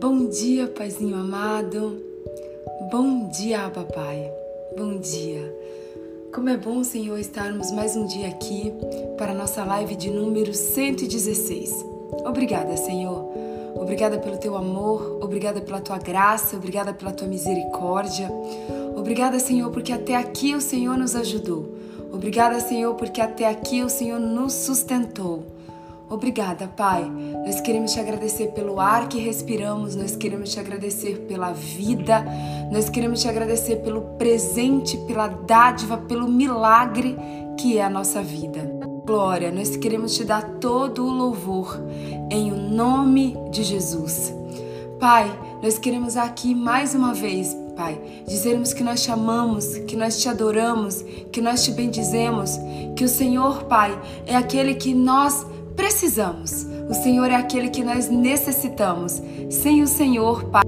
Bom dia, Paizinho amado. Bom dia, Papai. Bom dia. Como é bom, Senhor, estarmos mais um dia aqui para a nossa live de número 116. Obrigada, Senhor. Obrigada pelo teu amor, obrigada pela tua graça, obrigada pela tua misericórdia. Obrigada, Senhor, porque até aqui o Senhor nos ajudou. Obrigada, Senhor, porque até aqui o Senhor nos sustentou. Obrigada, Pai. Nós queremos te agradecer pelo ar que respiramos, nós queremos te agradecer pela vida, nós queremos te agradecer pelo presente, pela dádiva, pelo milagre que é a nossa vida. Glória, nós queremos te dar todo o louvor em o nome de Jesus. Pai, nós queremos aqui mais uma vez, Pai, dizermos que nós te amamos, que nós te adoramos, que nós te bendizemos, que o Senhor, Pai, é aquele que nós precisamos. O Senhor é aquele que nós necessitamos. Sem o Senhor, Pai.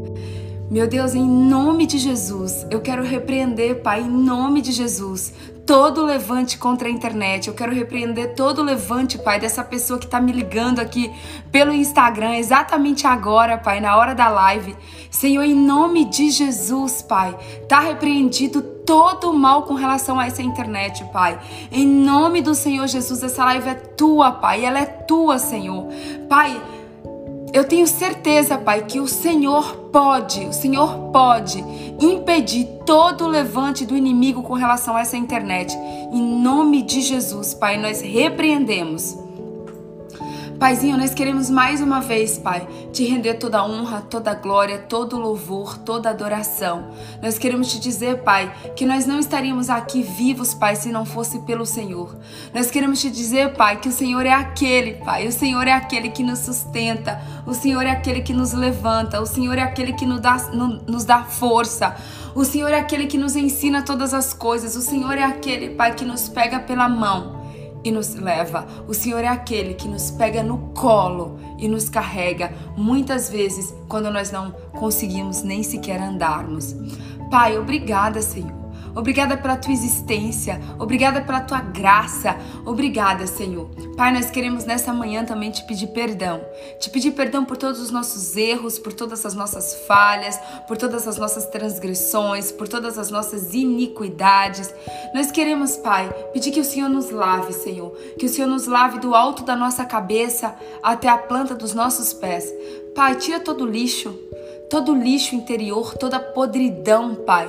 Meu Deus, em nome de Jesus, eu quero repreender, Pai, em nome de Jesus, todo levante contra a internet. Eu quero repreender todo levante, Pai, dessa pessoa que está me ligando aqui pelo Instagram, exatamente agora, Pai, na hora da live. Senhor, em nome de Jesus, Pai, tá repreendido todo o mal com relação a essa internet, Pai. Em nome do Senhor Jesus, essa live é tua, Pai. Ela é tua, Senhor. Pai, eu tenho certeza, Pai, que o Senhor pode, o Senhor pode impedir todo o levante do inimigo com relação a essa internet. Em nome de Jesus, Pai, nós repreendemos Paizinho, nós queremos mais uma vez, Pai, te render toda a honra, toda a glória, todo o louvor, toda a adoração. Nós queremos te dizer, Pai, que nós não estaríamos aqui vivos, Pai, se não fosse pelo Senhor. Nós queremos te dizer, Pai, que o Senhor é aquele, Pai, o Senhor é aquele que nos sustenta, o Senhor é aquele que nos levanta, o Senhor é aquele que nos dá, nos dá força. O Senhor é aquele que nos ensina todas as coisas. O Senhor é aquele, Pai, que nos pega pela mão e nos leva. O Senhor é aquele que nos pega no colo e nos carrega, muitas vezes quando nós não conseguimos nem sequer andarmos. Pai, obrigada, Senhor Obrigada pela tua existência. Obrigada pela tua graça. Obrigada, Senhor. Pai, nós queremos nessa manhã também te pedir perdão. Te pedir perdão por todos os nossos erros, por todas as nossas falhas, por todas as nossas transgressões, por todas as nossas iniquidades. Nós queremos, Pai, pedir que o Senhor nos lave, Senhor. Que o Senhor nos lave do alto da nossa cabeça até a planta dos nossos pés. Pai, tira todo o lixo, todo o lixo interior, toda a podridão, Pai.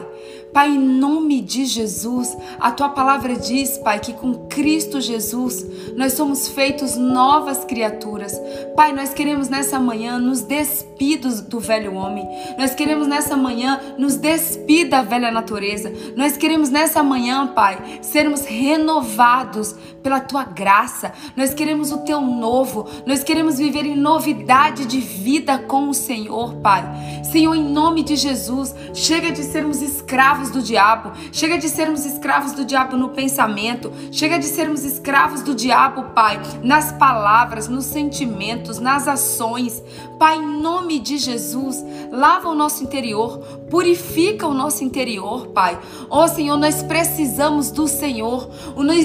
Pai, em nome de Jesus, a tua palavra diz, Pai, que com Cristo Jesus nós somos feitos novas criaturas. Pai, nós queremos nessa manhã nos despir do velho homem. Nós queremos nessa manhã nos despir da velha natureza. Nós queremos nessa manhã, Pai, sermos renovados pela tua graça. Nós queremos o teu novo. Nós queremos viver em novidade de vida com o Senhor, Pai. Senhor, em nome de Jesus, chega de sermos escravos escravos do diabo, chega de sermos escravos do diabo no pensamento, chega de sermos escravos do diabo, Pai, nas palavras, nos sentimentos, nas ações. Pai, em nome de Jesus, lava o nosso interior, purifica o nosso interior, Pai. Ó oh, Senhor, nós precisamos do Senhor.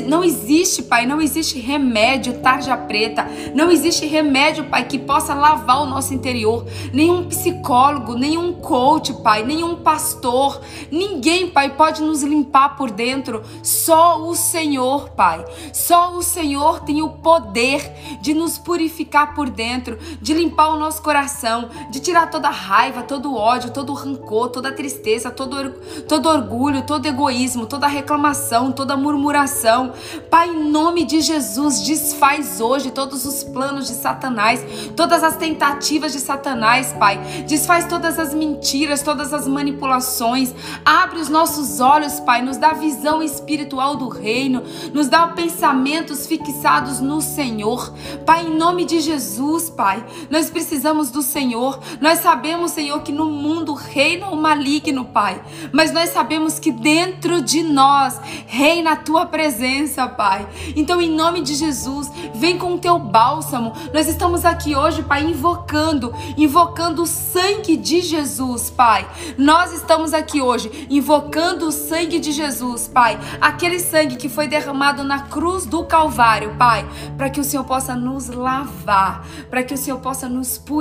Não existe, Pai, não existe remédio tarja preta, não existe remédio, Pai, que possa lavar o nosso interior. Nenhum psicólogo, nenhum coach, Pai, nenhum pastor, ninguém Pai, pode nos limpar por dentro. Só o Senhor, Pai. Só o Senhor tem o poder de nos purificar por dentro, de limpar o nosso coração, de tirar toda a raiva, todo o ódio, todo o rancor, toda a tristeza, todo, todo orgulho, todo egoísmo, toda reclamação, toda murmuração. Pai, em nome de Jesus, desfaz hoje todos os planos de Satanás, todas as tentativas de Satanás, Pai. Desfaz todas as mentiras, todas as manipulações. Abre os nossos olhos, Pai, nos dá visão espiritual do reino, nos dá pensamentos fixados no Senhor. Pai, em nome de Jesus, Pai, nós precisamos do Senhor. Nós sabemos, Senhor, que no mundo reina o maligno, Pai. Mas nós sabemos que dentro de nós reina a tua presença, Pai. Então, em nome de Jesus, vem com o teu bálsamo. Nós estamos aqui hoje, Pai, invocando, invocando o sangue de Jesus, Pai. Nós estamos aqui hoje invocando o sangue de Jesus, Pai. Aquele sangue que foi derramado na cruz do Calvário, Pai, para que o Senhor possa nos lavar, para que o Senhor possa nos purificar,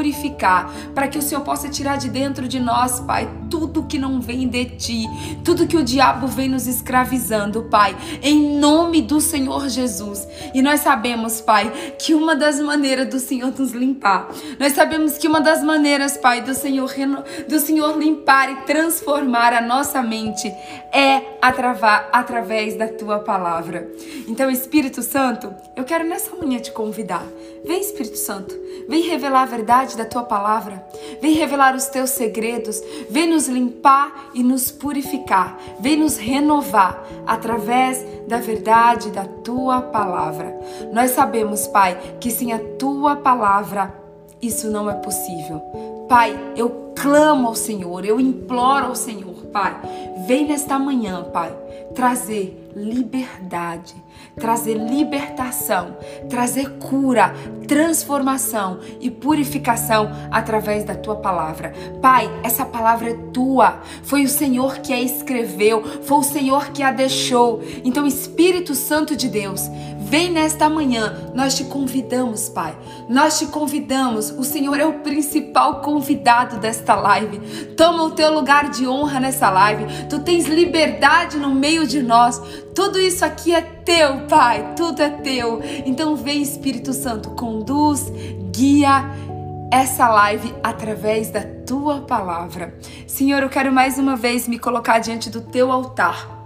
para que o Senhor possa tirar de dentro de nós, Pai, tudo que não vem de ti, tudo que o diabo vem nos escravizando, Pai, em nome do Senhor Jesus. E nós sabemos, Pai, que uma das maneiras do Senhor nos limpar, nós sabemos que uma das maneiras, Pai, do Senhor do Senhor limpar e transformar a nossa mente é atravar, através da tua palavra. Então, Espírito Santo, eu quero nessa manhã te convidar. Vem, Espírito Santo, vem revelar a verdade da tua palavra, vem revelar os teus segredos, vem nos limpar e nos purificar, vem nos renovar através da verdade da tua palavra. Nós sabemos, Pai, que sem a tua palavra isso não é possível. Pai, eu clamo ao Senhor, eu imploro ao Senhor, Pai, vem nesta manhã, Pai, trazer liberdade, trazer libertação, trazer cura, transformação e purificação através da tua palavra. Pai, essa palavra é tua. Foi o Senhor que a escreveu, foi o Senhor que a deixou. Então, Espírito Santo de Deus, Vem nesta manhã, nós te convidamos, Pai. Nós te convidamos. O Senhor é o principal convidado desta live. Toma o teu lugar de honra nessa live. Tu tens liberdade no meio de nós. Tudo isso aqui é teu, Pai. Tudo é teu. Então vem, Espírito Santo, conduz, guia essa live através da tua palavra. Senhor, eu quero mais uma vez me colocar diante do teu altar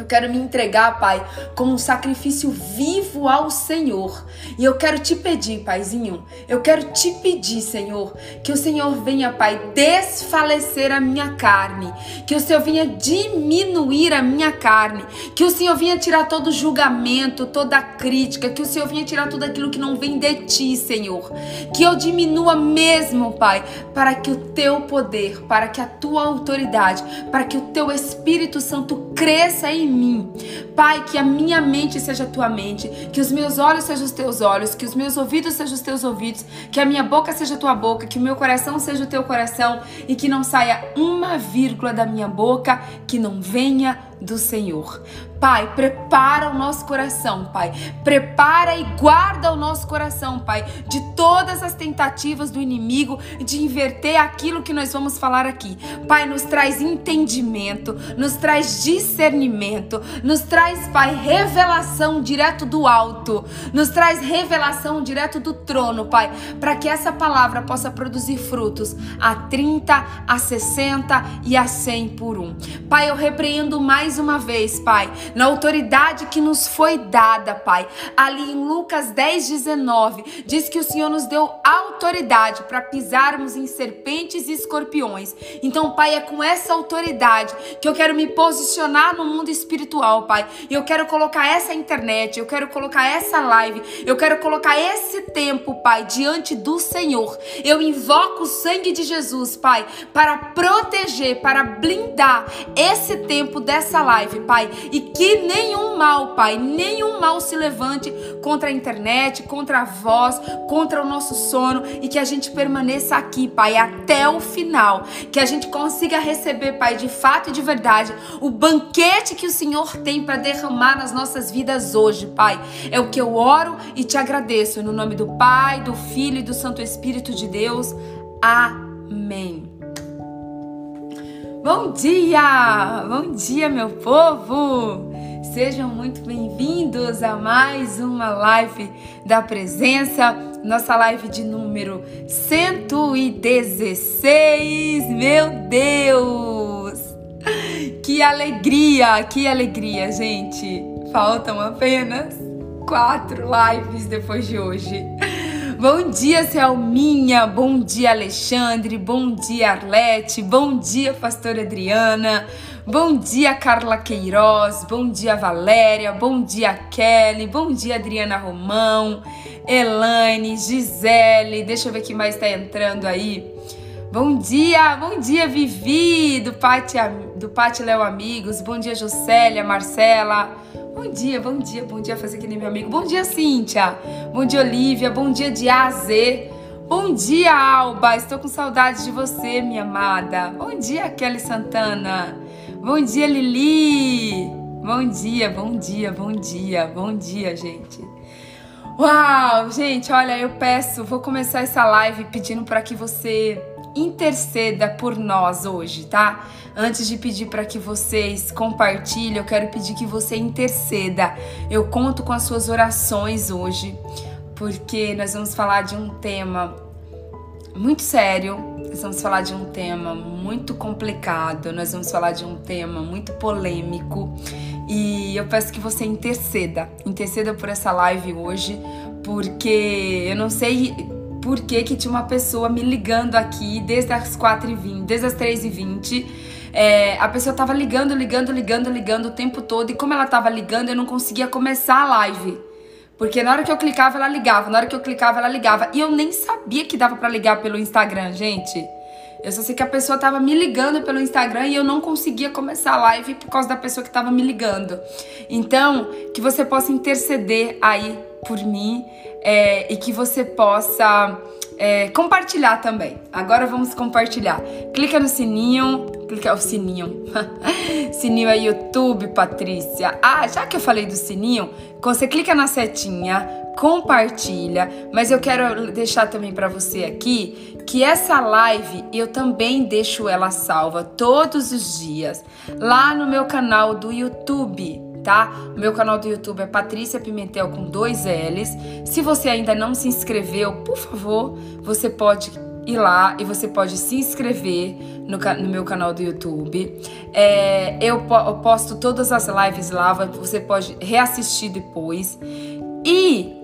eu quero me entregar, Pai, como um sacrifício vivo ao Senhor. E eu quero te pedir, Paizinho, eu quero te pedir, Senhor, que o Senhor venha, Pai, desfalecer a minha carne, que o Senhor venha diminuir a minha carne, que o Senhor venha tirar todo julgamento, toda crítica, que o Senhor venha tirar tudo aquilo que não vem de ti, Senhor. Que eu diminua mesmo, Pai, para que o teu poder, para que a tua autoridade, para que o teu Espírito Santo cresça em mim. Pai, que a minha mente seja a tua mente, que os meus olhos sejam os teus olhos, que os meus ouvidos sejam os teus ouvidos, que a minha boca seja a tua boca, que o meu coração seja o teu coração e que não saia uma vírgula da minha boca que não venha do Senhor. Pai, prepara o nosso coração, Pai. Prepara e guarda o nosso coração, Pai, de todas as tentativas do inimigo de inverter aquilo que nós vamos falar aqui. Pai, nos traz entendimento, nos traz discernimento, nos traz, Pai, revelação direto do alto, nos traz revelação direto do trono, Pai, para que essa palavra possa produzir frutos a 30, a 60 e a 100 por um. Pai, eu repreendo mais uma vez, Pai na autoridade que nos foi dada, Pai. Ali em Lucas 10, 19, diz que o Senhor nos deu autoridade para pisarmos em serpentes e escorpiões. Então, Pai, é com essa autoridade que eu quero me posicionar no mundo espiritual, Pai. E eu quero colocar essa internet, eu quero colocar essa live, eu quero colocar esse tempo, Pai, diante do Senhor. Eu invoco o sangue de Jesus, Pai, para proteger, para blindar esse tempo dessa live, Pai. E que nenhum mal, Pai, nenhum mal se levante contra a internet, contra a voz, contra o nosso sono e que a gente permaneça aqui, Pai, até o final. Que a gente consiga receber, Pai, de fato e de verdade, o banquete que o Senhor tem para derramar nas nossas vidas hoje, Pai. É o que eu oro e te agradeço. No nome do Pai, do Filho e do Santo Espírito de Deus. Amém. Bom dia! Bom dia, meu povo! Sejam muito bem-vindos a mais uma live da presença, nossa live de número 116. Meu Deus! Que alegria, que alegria, gente! Faltam apenas quatro lives depois de hoje. Bom dia, Selminha. Bom dia, Alexandre. Bom dia, Arlete. Bom dia, Pastora Adriana. Bom dia, Carla Queiroz. Bom dia, Valéria. Bom dia, Kelly. Bom dia, Adriana Romão. Elaine, Gisele. Deixa eu ver quem mais está entrando aí. Bom dia, bom dia Vivi, do Pátio do Pátio Léo Amigos. Bom dia Josélia, Marcela. Bom dia, bom dia, bom dia fazer que nem meu amigo. Bom dia Cíntia. Bom dia Olivia, bom dia de A a Z. Bom dia Alba, estou com saudade de você, minha amada. Bom dia Kelly Santana. Bom dia Lili. Bom dia, bom dia, bom dia, bom dia, gente. Uau, gente, olha, eu peço, vou começar essa live pedindo para que você interceda por nós hoje, tá? Antes de pedir para que vocês compartilhem, eu quero pedir que você interceda. Eu conto com as suas orações hoje, porque nós vamos falar de um tema muito sério, nós vamos falar de um tema muito complicado, nós vamos falar de um tema muito polêmico. E eu peço que você interceda, interceda por essa live hoje, porque eu não sei por que, que tinha uma pessoa me ligando aqui desde as 4h20, desde as 3h20. É, a pessoa tava ligando, ligando, ligando, ligando o tempo todo. E como ela tava ligando, eu não conseguia começar a live. Porque na hora que eu clicava, ela ligava. Na hora que eu clicava, ela ligava. E eu nem sabia que dava para ligar pelo Instagram, gente. Eu só sei que a pessoa tava me ligando pelo Instagram e eu não conseguia começar a live por causa da pessoa que tava me ligando. Então, que você possa interceder aí por mim é, e que você possa é, compartilhar também. Agora vamos compartilhar. Clica no sininho, clica o sininho, sininho é YouTube, Patrícia. Ah, já que eu falei do sininho, você clica na setinha, compartilha. Mas eu quero deixar também para você aqui que essa live eu também deixo ela salva todos os dias lá no meu canal do YouTube tá? O meu canal do YouTube é Patrícia Pimentel com dois L's. Se você ainda não se inscreveu, por favor, você pode ir lá e você pode se inscrever no, no meu canal do YouTube. É, eu, eu posto todas as lives lá, você pode reassistir depois. E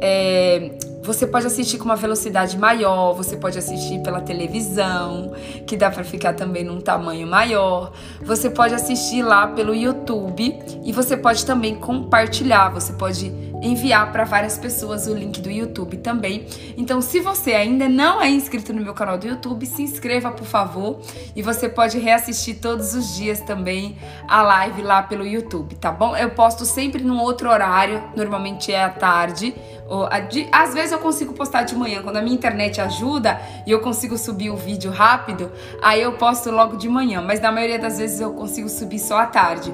é, você pode assistir com uma velocidade maior, você pode assistir pela televisão, que dá para ficar também num tamanho maior. Você pode assistir lá pelo YouTube e você pode também compartilhar, você pode enviar para várias pessoas o link do YouTube também. Então, se você ainda não é inscrito no meu canal do YouTube, se inscreva, por favor, e você pode reassistir todos os dias também a live lá pelo YouTube, tá bom? Eu posto sempre num outro horário, normalmente é à tarde, ou às vezes eu consigo postar de manhã, quando a minha internet ajuda e eu consigo subir o vídeo rápido, aí eu posto logo de manhã, mas na maioria das vezes eu consigo subir só à tarde,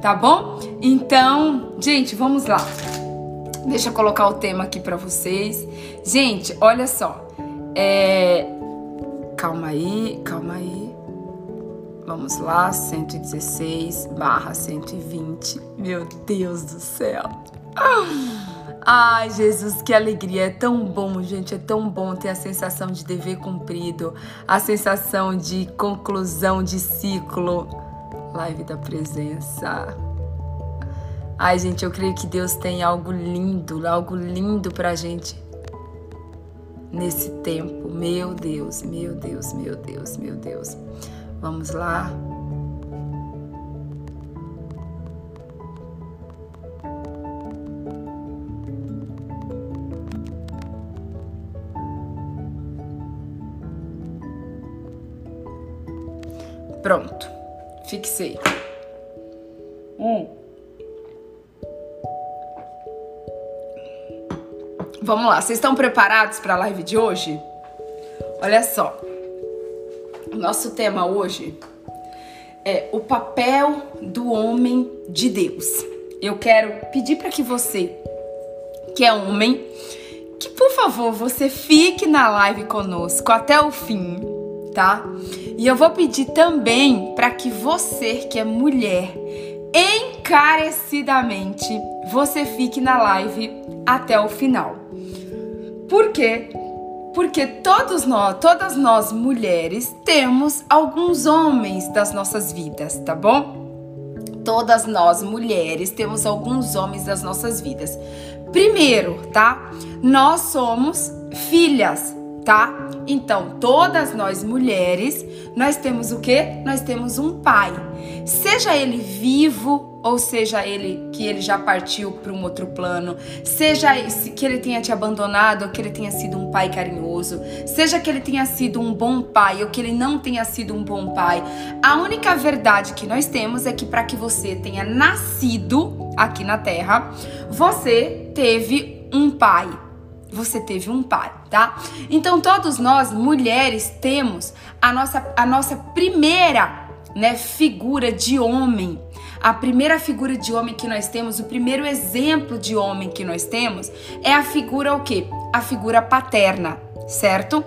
tá bom? Então, gente, vamos lá. Deixa eu colocar o tema aqui para vocês. Gente, olha só. É... Calma aí, calma aí. Vamos lá, 116 barra 120. Meu Deus do céu. Ai, Jesus, que alegria. É tão bom, gente. É tão bom ter a sensação de dever cumprido, a sensação de conclusão de ciclo. Live da presença. Ai, gente, eu creio que Deus tem algo lindo, algo lindo pra gente nesse tempo. Meu Deus, meu Deus, meu Deus, meu Deus. Vamos lá. Pronto, fixei. Um. Vamos lá, vocês estão preparados para a live de hoje? Olha só. Nosso tema hoje é o papel do homem de Deus. Eu quero pedir para que você, que é homem, que por favor você fique na live conosco até o fim, tá? E eu vou pedir também para que você, que é mulher, encarecidamente você fique na live até o final. Por quê? Porque todos nós, todas nós mulheres temos alguns homens das nossas vidas, tá bom? Todas nós mulheres temos alguns homens das nossas vidas. Primeiro, tá? Nós somos filhas. Tá? Então, todas nós mulheres, nós temos o quê? Nós temos um pai. Seja ele vivo ou seja ele que ele já partiu para um outro plano, seja que ele tenha te abandonado ou que ele tenha sido um pai carinhoso, seja que ele tenha sido um bom pai ou que ele não tenha sido um bom pai, a única verdade que nós temos é que para que você tenha nascido aqui na Terra, você teve um pai. Você teve um pai, tá? Então todos nós mulheres temos a nossa a nossa primeira, né, figura de homem a primeira figura de homem que nós temos, o primeiro exemplo de homem que nós temos é a figura o quê? A figura paterna, certo?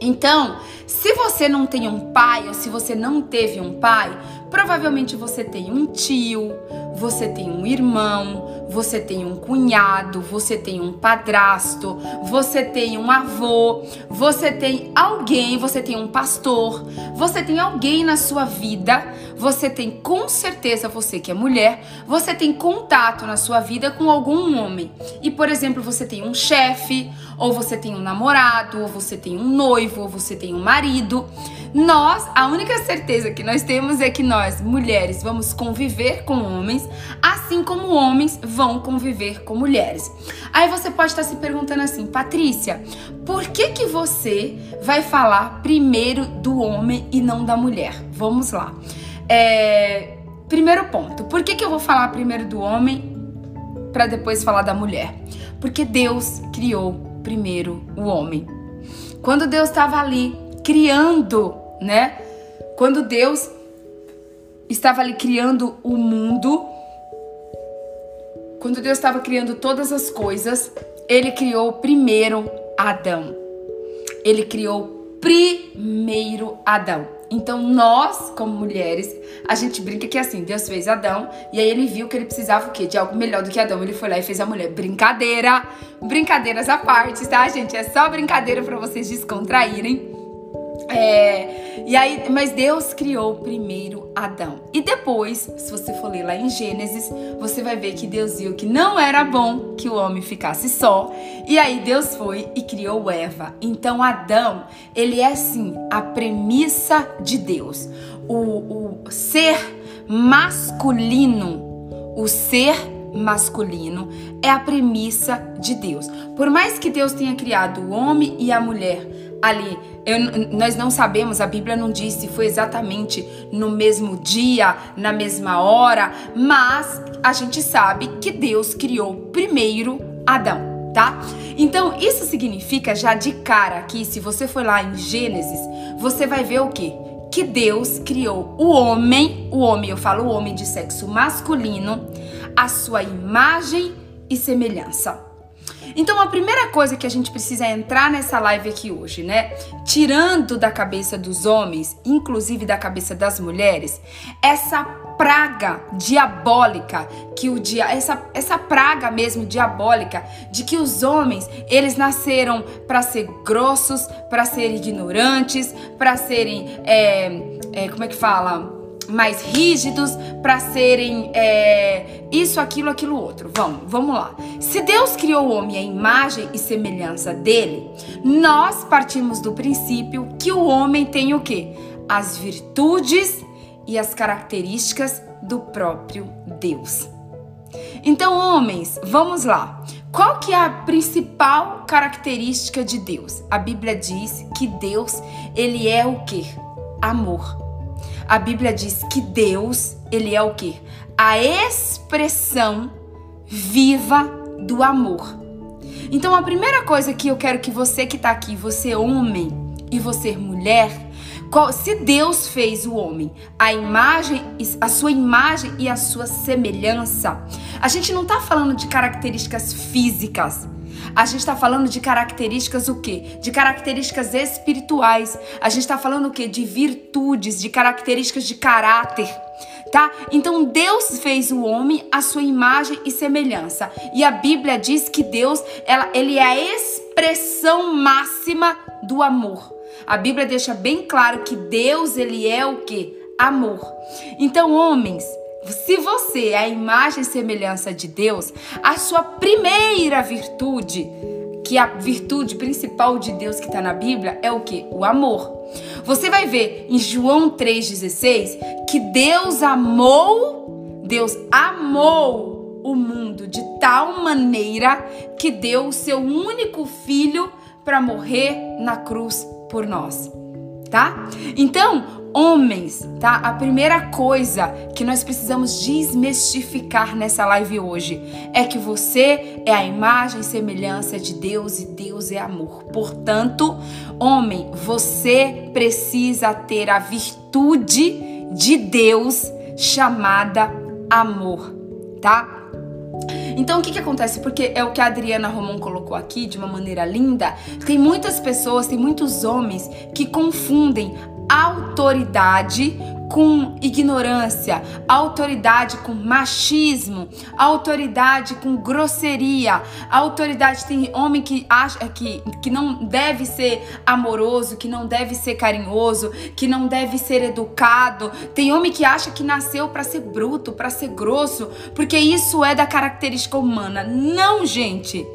Então, se você não tem um pai ou se você não teve um pai, provavelmente você tem um tio, você tem um irmão, você tem um cunhado, você tem um padrasto, você tem um avô, você tem alguém, você tem um pastor, você tem alguém na sua vida, você tem com certeza, você que é mulher, você tem contato na sua vida com algum homem. E, por exemplo, você tem um chefe, ou você tem um namorado, ou você tem um noivo, ou você tem um marido. Nós, a única certeza que nós temos é que nós, mulheres, vamos conviver com homens, assim como homens vão conviver com mulheres. Aí você pode estar se perguntando assim, Patrícia, por que que você vai falar primeiro do homem e não da mulher? Vamos lá. É, primeiro ponto, por que que eu vou falar primeiro do homem para depois falar da mulher? Porque Deus criou primeiro o homem. Quando Deus estava ali criando, né? Quando Deus estava ali criando o mundo, quando Deus estava criando todas as coisas, ele criou primeiro Adão. Ele criou primeiro Adão. Então nós, como mulheres, a gente brinca que assim, Deus fez Adão e aí ele viu que ele precisava o quê? De algo melhor do que Adão. Ele foi lá e fez a mulher. Brincadeira, brincadeiras à parte, tá, gente? É só brincadeira para vocês descontraírem. É, e aí, mas Deus criou primeiro Adão. E depois, se você for ler lá em Gênesis, você vai ver que Deus viu que não era bom que o homem ficasse só. E aí Deus foi e criou Eva. Então Adão, ele é sim a premissa de Deus. O, o ser masculino, o ser masculino é a premissa de Deus. Por mais que Deus tenha criado o homem e a mulher ali. Eu, nós não sabemos, a Bíblia não diz se foi exatamente no mesmo dia, na mesma hora, mas a gente sabe que Deus criou primeiro Adão, tá? Então, isso significa já de cara que se você for lá em Gênesis, você vai ver o quê? Que Deus criou o homem, o homem, eu falo o homem de sexo masculino, a sua imagem e semelhança. Então, a primeira coisa que a gente precisa é entrar nessa live aqui hoje, né? Tirando da cabeça dos homens, inclusive da cabeça das mulheres, essa praga diabólica que o dia essa essa praga mesmo diabólica de que os homens eles nasceram para ser grossos, para serem ignorantes, para serem é, é, como é que fala mais rígidos, para serem é, isso, aquilo, aquilo outro. Vamos, vamos lá. Se Deus criou o homem à imagem e semelhança dele, nós partimos do princípio que o homem tem o quê? As virtudes e as características do próprio Deus. Então, homens, vamos lá. Qual que é a principal característica de Deus? A Bíblia diz que Deus, ele é o quê? Amor. A Bíblia diz que Deus, ele é o quê? A expressão viva do amor. Então a primeira coisa que eu quero que você que está aqui, você homem e você mulher, se Deus fez o homem, a imagem, a sua imagem e a sua semelhança, a gente não está falando de características físicas. A gente está falando de características o quê? De características espirituais. A gente está falando o quê? De virtudes, de características de caráter. Tá? Então Deus fez o homem à sua imagem e semelhança. E a Bíblia diz que Deus, ela, ele é a expressão máxima do amor. A Bíblia deixa bem claro que Deus, ele é o que? Amor. Então, homens, se você é a imagem e semelhança de Deus, a sua primeira virtude que a virtude principal de Deus que está na Bíblia é o que? O amor. Você vai ver em João 3,16 que Deus amou, Deus amou o mundo de tal maneira que deu o seu único filho para morrer na cruz por nós, tá? Então, homens, tá? A primeira coisa que nós precisamos desmistificar nessa live hoje é que você é a imagem e semelhança de Deus e Deus é amor. Portanto, homem, você precisa ter a virtude de Deus chamada amor, tá? Então o que, que acontece? Porque é o que a Adriana Romão colocou aqui de uma maneira linda. Tem muitas pessoas, tem muitos homens que confundem autoridade com ignorância, autoridade com machismo, autoridade com grosseria, autoridade tem homem que acha que, que não deve ser amoroso, que não deve ser carinhoso, que não deve ser educado. Tem homem que acha que nasceu para ser bruto, para ser grosso, porque isso é da característica humana. Não, gente.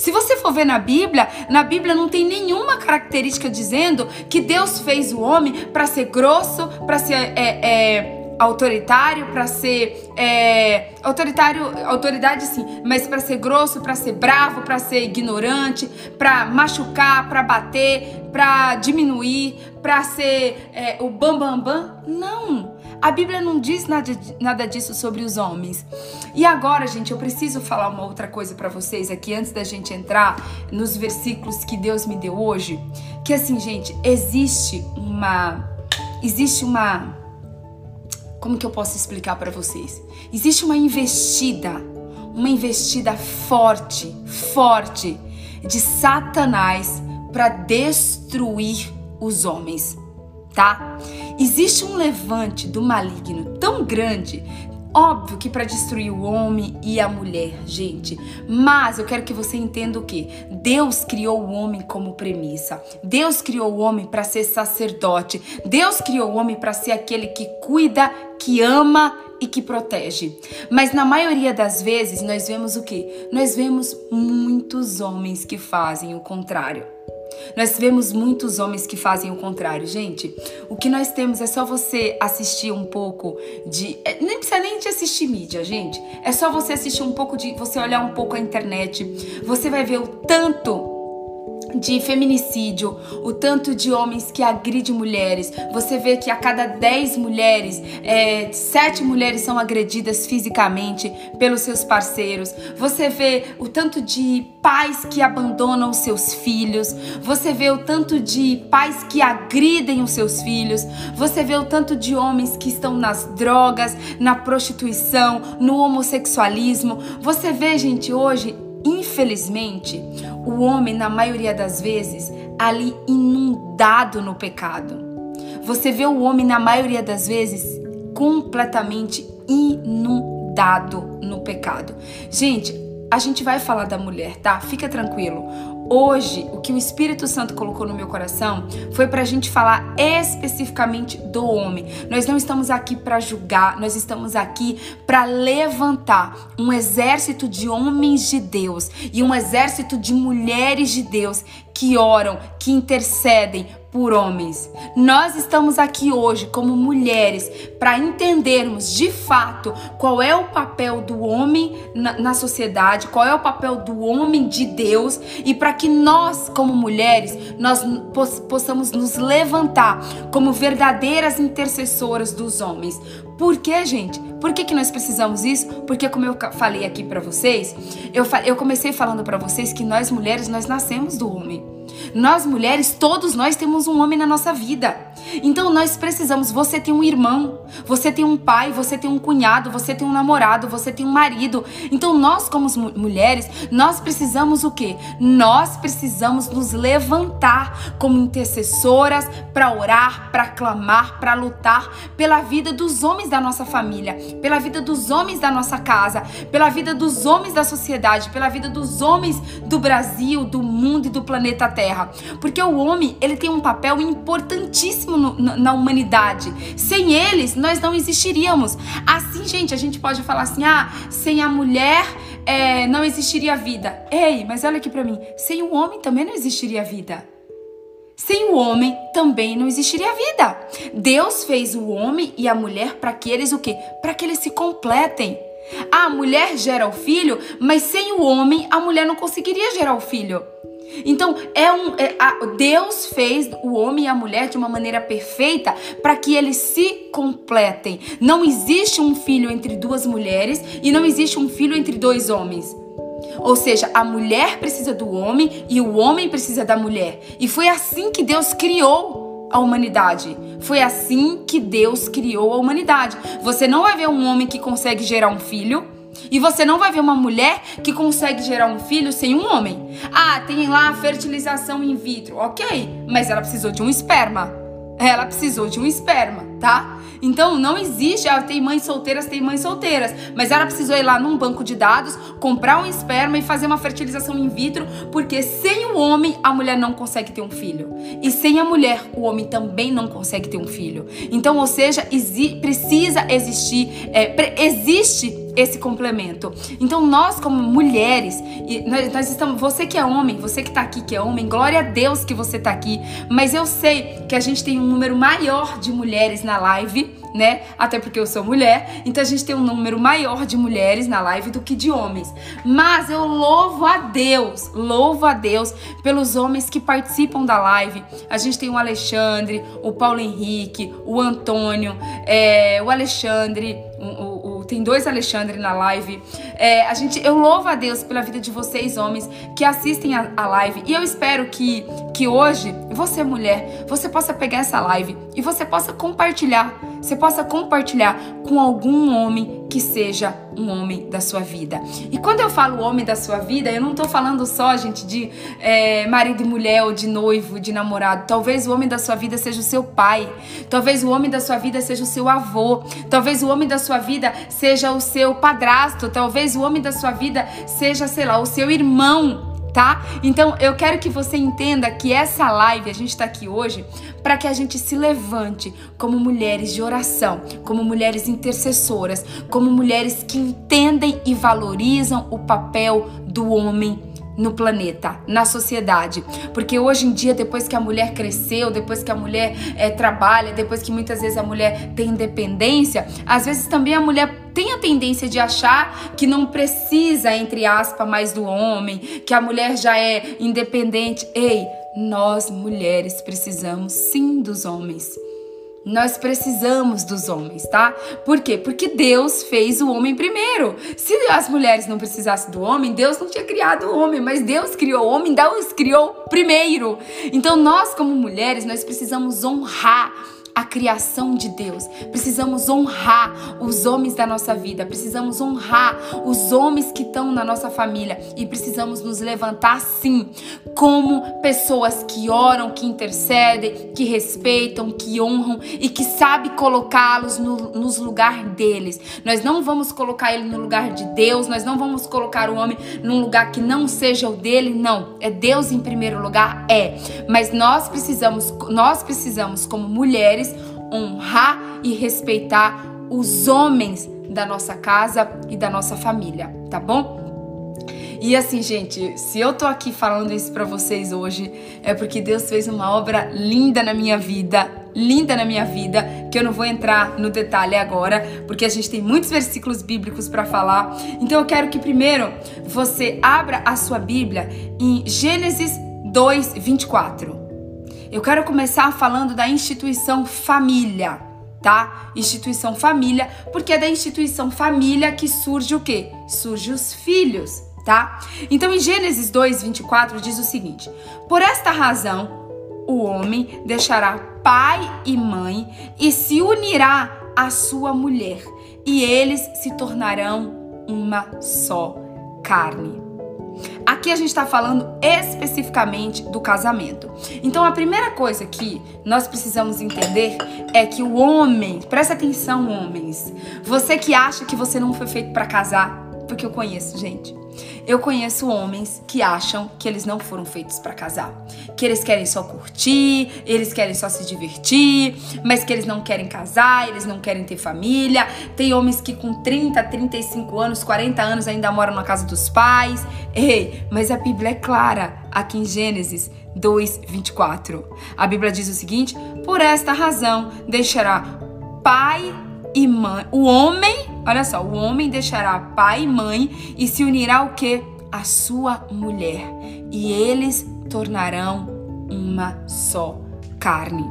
Se você for ver na Bíblia, na Bíblia não tem nenhuma característica dizendo que Deus fez o homem para ser grosso, para ser é, é, autoritário, para ser é, autoritário, autoridade sim, mas para ser grosso, para ser bravo, para ser ignorante, para machucar, para bater, para diminuir, para ser é, o bambambam. Bam, bam. Não. A Bíblia não diz nada, nada disso sobre os homens. E agora, gente, eu preciso falar uma outra coisa para vocês aqui antes da gente entrar nos versículos que Deus me deu hoje, que assim, gente, existe uma existe uma como que eu posso explicar para vocês? Existe uma investida, uma investida forte, forte de Satanás para destruir os homens, tá? Existe um levante do maligno tão grande, Óbvio que para destruir o homem e a mulher, gente. Mas eu quero que você entenda o que? Deus criou o homem como premissa. Deus criou o homem para ser sacerdote. Deus criou o homem para ser aquele que cuida, que ama e que protege. Mas na maioria das vezes nós vemos o que? Nós vemos muitos homens que fazem o contrário. Nós vemos muitos homens que fazem o contrário. Gente, o que nós temos é só você assistir um pouco de. É, nem precisa nem de assistir mídia, gente. É só você assistir um pouco de. Você olhar um pouco a internet. Você vai ver o tanto de feminicídio, o tanto de homens que agridem mulheres. Você vê que a cada 10 mulheres, é, 7 mulheres são agredidas fisicamente pelos seus parceiros. Você vê o tanto de pais que abandonam os seus filhos. Você vê o tanto de pais que agridem os seus filhos. Você vê o tanto de homens que estão nas drogas, na prostituição, no homossexualismo. Você vê, gente, hoje Infelizmente, o homem, na maioria das vezes, ali inundado no pecado. Você vê o homem, na maioria das vezes, completamente inundado no pecado. Gente, a gente vai falar da mulher, tá? Fica tranquilo. Hoje, o que o Espírito Santo colocou no meu coração foi para a gente falar especificamente do homem. Nós não estamos aqui para julgar, nós estamos aqui para levantar um exército de homens de Deus e um exército de mulheres de Deus que oram, que intercedem por homens. Nós estamos aqui hoje como mulheres para entendermos de fato qual é o papel do homem na, na, sociedade, qual é o papel do homem de Deus e para que nós como mulheres nós possamos nos levantar como verdadeiras intercessoras dos homens. Por que, gente? Por que, que nós precisamos isso? Porque como eu falei aqui para vocês, eu, eu comecei falando para vocês que nós mulheres nós nascemos do homem. Nós mulheres, todos nós temos um homem na nossa vida. Então nós precisamos, você tem um irmão, você tem um pai, você tem um cunhado, você tem um namorado, você tem um marido. Então nós como mulheres, nós precisamos o quê? Nós precisamos nos levantar como intercessoras para orar, para clamar, para lutar pela vida dos homens da nossa família, pela vida dos homens da nossa casa, pela vida dos homens da sociedade, pela vida dos homens do Brasil, do mundo e do planeta Terra. Porque o homem, ele tem um papel importantíssimo no, na humanidade. Sem eles, nós não existiríamos. Assim, gente, a gente pode falar assim: ah, sem a mulher é, não existiria vida. Ei, mas olha aqui para mim. Sem o homem também não existiria vida. Sem o homem também não existiria vida. Deus fez o homem e a mulher para que eles o quê? Para que eles se completem. A mulher gera o filho, mas sem o homem a mulher não conseguiria gerar o filho. Então, é um, é, a, Deus fez o homem e a mulher de uma maneira perfeita para que eles se completem. Não existe um filho entre duas mulheres e não existe um filho entre dois homens. Ou seja, a mulher precisa do homem e o homem precisa da mulher. E foi assim que Deus criou a humanidade. Foi assim que Deus criou a humanidade. Você não vai ver um homem que consegue gerar um filho e você não vai ver uma mulher que consegue gerar um filho sem um homem. Ah, tem lá fertilização in vitro, ok, mas ela precisou de um esperma. Ela precisou de um esperma, tá? Então não existe, ah, tem mães solteiras, tem mães solteiras, mas ela precisou ir lá num banco de dados, comprar um esperma e fazer uma fertilização in vitro, porque sem o homem a mulher não consegue ter um filho. E sem a mulher o homem também não consegue ter um filho. Então, ou seja, exi precisa existir, é, existe esse complemento. Então nós como mulheres, nós, estamos, você que é homem, você que tá aqui que é homem, glória a Deus que você tá aqui, mas eu sei que a gente tem um número maior de mulheres na live né? Até porque eu sou mulher, então a gente tem um número maior de mulheres na live do que de homens. Mas eu louvo a Deus, louvo a Deus pelos homens que participam da live. A gente tem o Alexandre, o Paulo Henrique, o Antônio, é, o Alexandre, o, tem dois Alexandre na live. É, a gente, eu louvo a Deus pela vida de vocês, homens, que assistem a, a live. E eu espero que, que hoje, você, mulher, você possa pegar essa live e você possa compartilhar você possa compartilhar com algum homem que seja um homem da sua vida. E quando eu falo homem da sua vida, eu não estou falando só, gente, de é, marido e mulher, ou de noivo, de namorado. Talvez o homem da sua vida seja o seu pai. Talvez o homem da sua vida seja o seu avô. Talvez o homem da sua vida seja o seu padrasto. Talvez o homem da sua vida seja, sei lá, o seu irmão tá? Então eu quero que você entenda que essa live, a gente está aqui hoje para que a gente se levante como mulheres de oração, como mulheres intercessoras, como mulheres que entendem e valorizam o papel do homem no planeta, na sociedade. Porque hoje em dia, depois que a mulher cresceu, depois que a mulher é, trabalha, depois que muitas vezes a mulher tem independência, às vezes também a mulher tem a tendência de achar que não precisa, entre aspas, mais do homem, que a mulher já é independente. Ei, nós mulheres precisamos sim dos homens. Nós precisamos dos homens, tá? Por quê? Porque Deus fez o homem primeiro. Se as mulheres não precisassem do homem, Deus não tinha criado o homem, mas Deus criou o homem, Deus criou primeiro. Então nós como mulheres, nós precisamos honrar a criação de Deus. Precisamos honrar os homens da nossa vida, precisamos honrar os homens que estão na nossa família e precisamos nos levantar sim como pessoas que oram, que intercedem, que respeitam, que honram e que sabe colocá-los no, nos lugar deles. Nós não vamos colocar ele no lugar de Deus, nós não vamos colocar o homem num lugar que não seja o dele, não. É Deus em primeiro lugar, é. Mas nós precisamos, nós precisamos como mulheres honrar e respeitar os homens da nossa casa e da nossa família, tá bom? E assim, gente, se eu tô aqui falando isso para vocês hoje, é porque Deus fez uma obra linda na minha vida, linda na minha vida, que eu não vou entrar no detalhe agora, porque a gente tem muitos versículos bíblicos para falar. Então eu quero que primeiro você abra a sua Bíblia em Gênesis 2, 24. Eu quero começar falando da instituição família, tá? Instituição família, porque é da instituição família que surge o quê? Surge os filhos, tá? Então em Gênesis 2, 24 diz o seguinte: Por esta razão, o homem deixará pai e mãe e se unirá à sua mulher, e eles se tornarão uma só carne. Aqui a gente está falando especificamente do casamento. Então a primeira coisa que nós precisamos entender é que o homem, presta atenção, homens, você que acha que você não foi feito para casar, porque eu conheço, gente. Eu conheço homens que acham que eles não foram feitos para casar, que eles querem só curtir, eles querem só se divertir, mas que eles não querem casar, eles não querem ter família. Tem homens que com 30, 35 anos, 40 anos ainda moram na casa dos pais. Ei, mas a Bíblia é clara aqui em Gênesis 2, 24. A Bíblia diz o seguinte: Por esta razão deixará pai e mãe. O homem, olha só, o homem deixará pai e mãe e se unirá o que? A sua mulher. E eles tornarão uma só carne.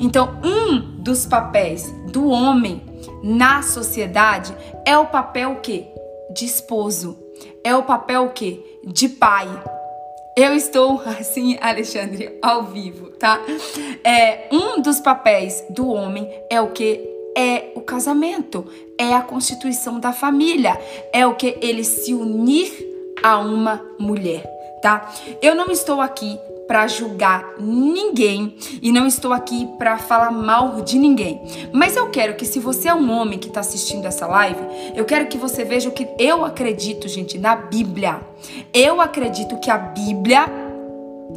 Então, um dos papéis do homem na sociedade é o papel que de esposo. É o papel que de pai. Eu estou assim, Alexandre, ao vivo, tá? É, um dos papéis do homem é o que é o casamento, é a constituição da família, é o que ele se unir a uma mulher, tá? Eu não estou aqui para julgar ninguém e não estou aqui para falar mal de ninguém. Mas eu quero que se você é um homem que está assistindo essa live, eu quero que você veja o que eu acredito, gente, na Bíblia. Eu acredito que a Bíblia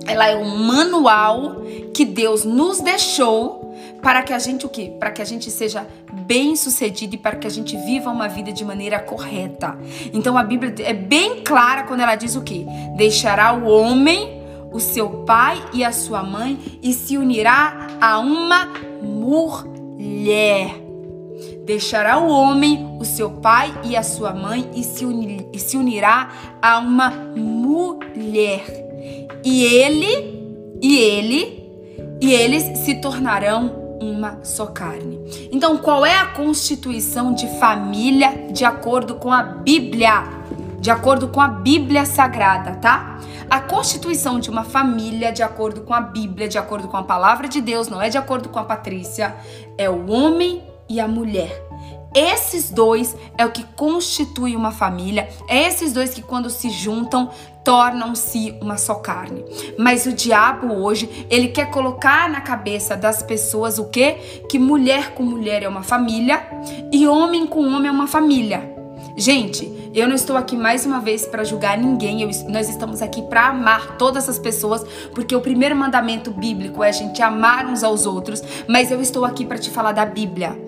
ela é um manual que Deus nos deixou para que a gente o quê? Para que a gente seja bem-sucedido e para que a gente viva uma vida de maneira correta. Então a Bíblia é bem clara quando ela diz o quê? Deixará o homem o seu pai e a sua mãe e se unirá a uma mulher. Deixará o homem o seu pai e a sua mãe e se, unir, e se unirá a uma mulher. E ele, e ele, e eles se tornarão uma só carne. Então, qual é a constituição de família de acordo com a Bíblia? De acordo com a Bíblia Sagrada, tá? A constituição de uma família, de acordo com a Bíblia, de acordo com a palavra de Deus, não é de acordo com a Patrícia, é o homem e a mulher. Esses dois é o que constitui uma família, é esses dois que, quando se juntam, tornam-se uma só carne. Mas o diabo hoje, ele quer colocar na cabeça das pessoas o quê? Que mulher com mulher é uma família e homem com homem é uma família. Gente, eu não estou aqui mais uma vez para julgar ninguém. Eu, nós estamos aqui para amar todas as pessoas, porque o primeiro mandamento bíblico é a gente amar uns aos outros. Mas eu estou aqui para te falar da Bíblia.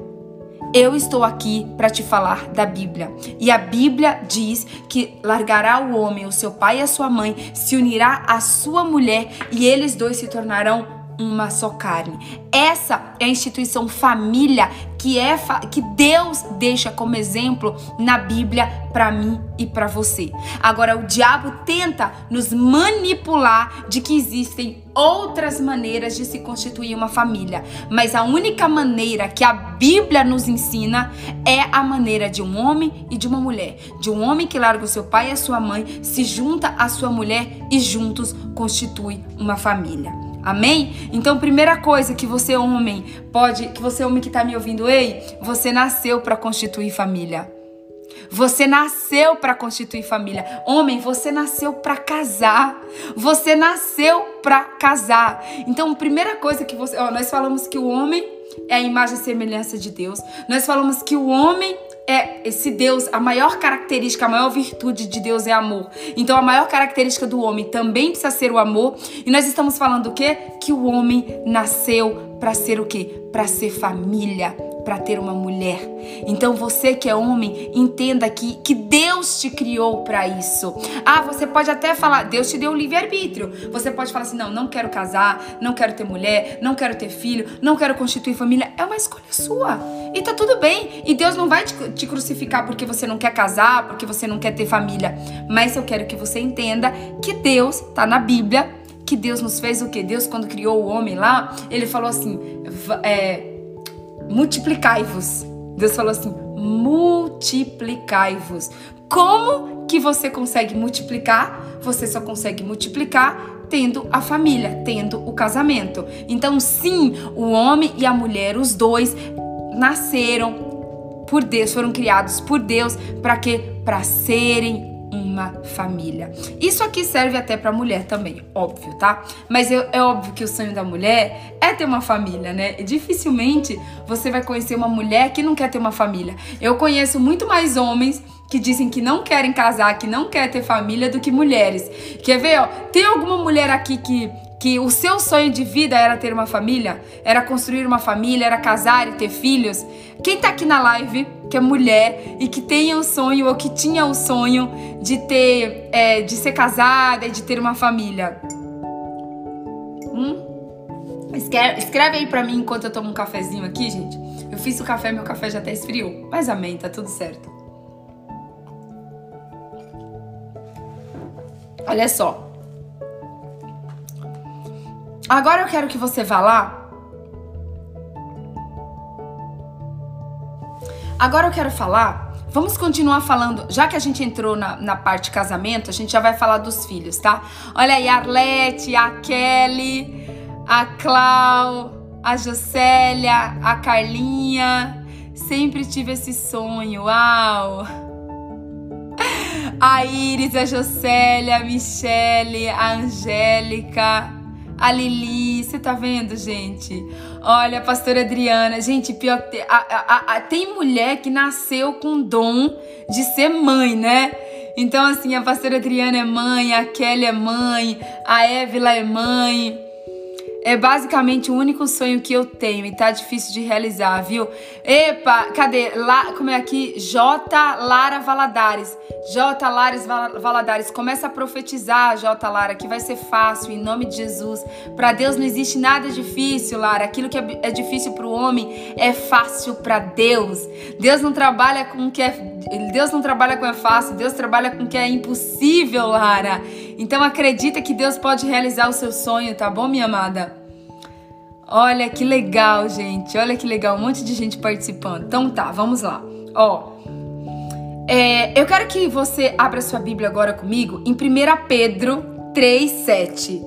Eu estou aqui para te falar da Bíblia. E a Bíblia diz que largará o homem, o seu pai e a sua mãe, se unirá à sua mulher e eles dois se tornarão uma só carne. Essa é a instituição família que é que Deus deixa como exemplo na Bíblia para mim e para você. Agora o diabo tenta nos manipular de que existem outras maneiras de se constituir uma família, mas a única maneira que a Bíblia nos ensina é a maneira de um homem e de uma mulher, de um homem que larga o seu pai e a sua mãe, se junta à sua mulher e juntos constitui uma família. Amém? Então, primeira coisa que você homem pode, que você homem que está me ouvindo, ei, você nasceu para constituir família. Você nasceu para constituir família. Homem, você nasceu para casar. Você nasceu para casar. Então, primeira coisa que você, ó, nós falamos que o homem é a imagem e semelhança de Deus. Nós falamos que o homem é esse Deus, a maior característica, a maior virtude de Deus é amor. Então a maior característica do homem também precisa ser o amor. E nós estamos falando o quê? Que o homem nasceu para ser o quê? Para ser família para ter uma mulher. Então você que é homem, entenda que, que Deus te criou para isso. Ah, você pode até falar, Deus te deu o livre-arbítrio. Você pode falar assim: não, não quero casar, não quero ter mulher, não quero ter filho, não quero constituir família. É uma escolha sua. E tá tudo bem. E Deus não vai te, te crucificar porque você não quer casar, porque você não quer ter família. Mas eu quero que você entenda que Deus tá na Bíblia que Deus nos fez o que? Deus, quando criou o homem lá, ele falou assim: é, multiplicai-vos. Deus falou assim: multiplicai-vos. Como que você consegue multiplicar? Você só consegue multiplicar tendo a família, tendo o casamento. Então, sim, o homem e a mulher, os dois, nasceram por Deus, foram criados por Deus para quê? Para serem uma família. Isso aqui serve até para mulher também, óbvio, tá? Mas é, é, óbvio que o sonho da mulher é ter uma família, né? dificilmente você vai conhecer uma mulher que não quer ter uma família. Eu conheço muito mais homens que dizem que não querem casar, que não quer ter família do que mulheres. Quer ver, ó? Tem alguma mulher aqui que que o seu sonho de vida era ter uma família, era construir uma família, era casar e ter filhos. Quem tá aqui na live, que é mulher e que tenha o sonho ou que tinha o sonho de ter, é, de ser casada e de ter uma família? Hum? Escreve, escreve aí pra mim enquanto eu tomo um cafezinho aqui, gente. Eu fiz o café, meu café já até esfriou. Mas amém, tá tudo certo. Olha só. Agora eu quero que você vá lá. Agora eu quero falar. Vamos continuar falando, já que a gente entrou na, na parte casamento, a gente já vai falar dos filhos, tá? Olha aí, a Arlete, a Kelly, a Clau, a Jocélia, a Carlinha. Sempre tive esse sonho, uau! A Iris, a Jocélia, a Michele, a Angélica, a Lili, você tá vendo, gente? Olha, a pastora Adriana. Gente, pior que tem, a, a, a, tem mulher que nasceu com dom de ser mãe, né? Então, assim, a pastora Adriana é mãe, a Kelly é mãe, a Évila é mãe. É basicamente o único sonho que eu tenho e tá difícil de realizar, viu? Epa, cadê? Lá, como é aqui? J. Lara Valadares. J. Lares Valadares. Começa a profetizar, J. Lara, que vai ser fácil, em nome de Jesus. Para Deus não existe nada difícil, Lara. Aquilo que é, é difícil para o homem é fácil para Deus. Deus não trabalha com o que é. Deus não trabalha com o é fácil, Deus trabalha com o que é impossível, Lara. Então acredita que Deus pode realizar o seu sonho, tá bom, minha amada? Olha que legal, gente. Olha que legal, um monte de gente participando. Então tá, vamos lá. Ó, é, eu quero que você abra sua Bíblia agora comigo em 1 Pedro 3,7.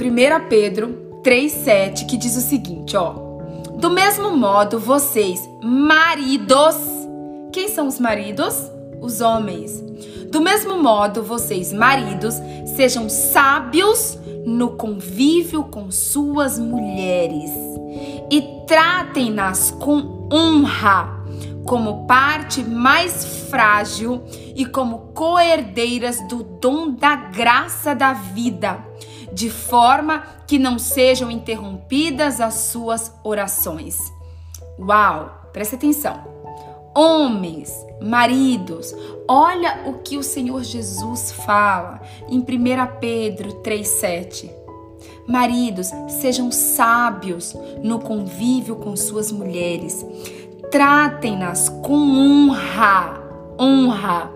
1 Pedro 3,7, que diz o seguinte, ó. Do mesmo modo, vocês, maridos, quem são os maridos? Os homens. Do mesmo modo, vocês, maridos, sejam sábios no convívio com suas mulheres e tratem-nas com honra, como parte mais frágil e como coerdeiras do dom da graça da vida, de forma que não sejam interrompidas as suas orações. Uau, presta atenção. Homens, maridos, olha o que o Senhor Jesus fala em 1 Pedro 3,7. Maridos, sejam sábios no convívio com suas mulheres. Tratem-nas com honra, honra,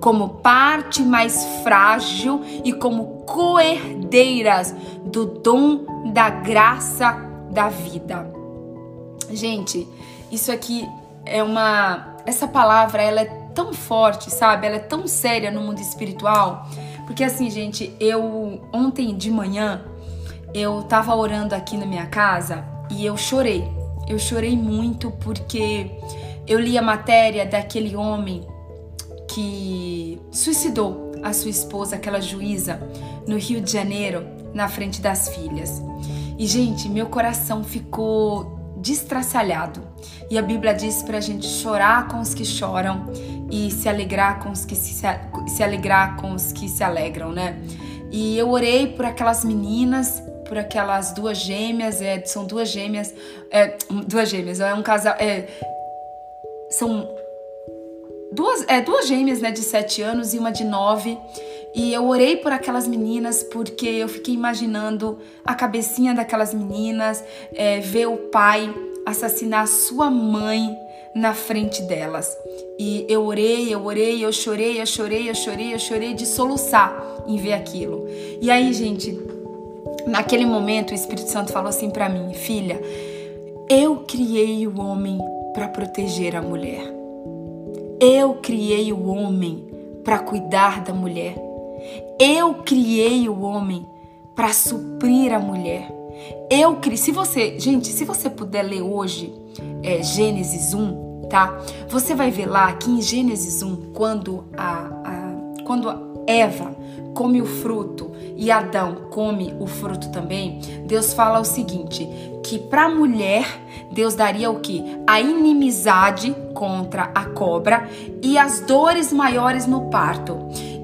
como parte mais frágil e como coerdeiras do dom da graça da vida. Gente, isso aqui é uma essa palavra ela é tão forte, sabe? Ela é tão séria no mundo espiritual, porque assim, gente, eu ontem de manhã eu tava orando aqui na minha casa e eu chorei. Eu chorei muito porque eu li a matéria daquele homem que suicidou a sua esposa, aquela juíza, no Rio de Janeiro, na frente das filhas. E, gente, meu coração ficou destraçalhado. E a Bíblia diz para a gente chorar com os que choram e se alegrar com os que se, se alegrar com os que se alegram, né? E eu orei por aquelas meninas, por aquelas duas gêmeas, é, são duas gêmeas, é, duas gêmeas, é um casal, é, são duas, é, duas gêmeas, né, de sete anos e uma de nove. E eu orei por aquelas meninas porque eu fiquei imaginando a cabecinha daquelas meninas, é, ver o pai assassinar sua mãe na frente delas. E eu orei, eu orei, eu chorei, eu chorei, eu chorei, eu chorei de soluçar em ver aquilo. E aí, gente, naquele momento o Espírito Santo falou assim para mim, filha, eu criei o homem para proteger a mulher. Eu criei o homem para cuidar da mulher. Eu criei o homem para suprir a mulher. Eu criei. Se você, gente, se você puder ler hoje é, Gênesis 1, tá? Você vai ver lá que em Gênesis 1, quando a, a quando a Eva come o fruto e Adão come o fruto também, Deus fala o seguinte, que para a mulher Deus daria o que? A inimizade contra a cobra e as dores maiores no parto.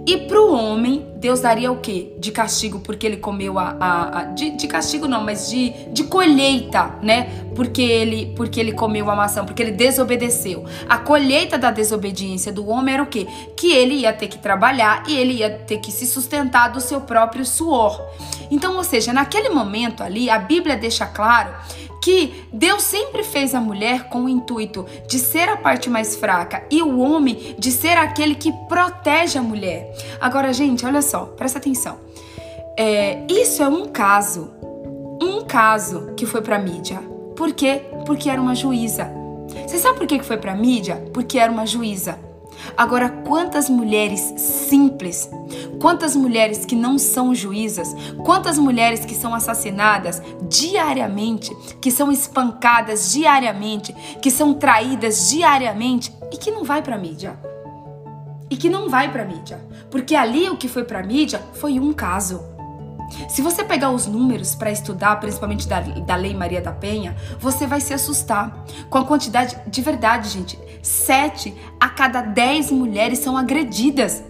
E para o homem, Deus daria o quê? De castigo, porque ele comeu a. a, a de, de, castigo não, mas de, de colheita, né? Porque ele, porque ele comeu a maçã, porque ele desobedeceu. A colheita da desobediência do homem era o quê? Que ele ia ter que trabalhar e ele ia ter que se sustentar do seu próprio suor. Então, ou seja, naquele momento ali, a Bíblia deixa claro que Deus sempre fez a mulher com o intuito de ser a parte mais fraca e o homem de ser aquele que protege a mulher. Agora, gente, olha só, presta atenção. É, isso é um caso, um caso que foi para mídia. Por quê? Porque era uma juíza. Você sabe por que foi para mídia? Porque era uma juíza. Agora, quantas mulheres simples, quantas mulheres que não são juízas, quantas mulheres que são assassinadas diariamente, que são espancadas diariamente, que são traídas diariamente e que não vai para mídia. E que não vai para mídia, porque ali o que foi para mídia foi um caso. Se você pegar os números para estudar, principalmente da, da Lei Maria da Penha, você vai se assustar com a quantidade de verdade, gente. Sete a cada dez mulheres são agredidas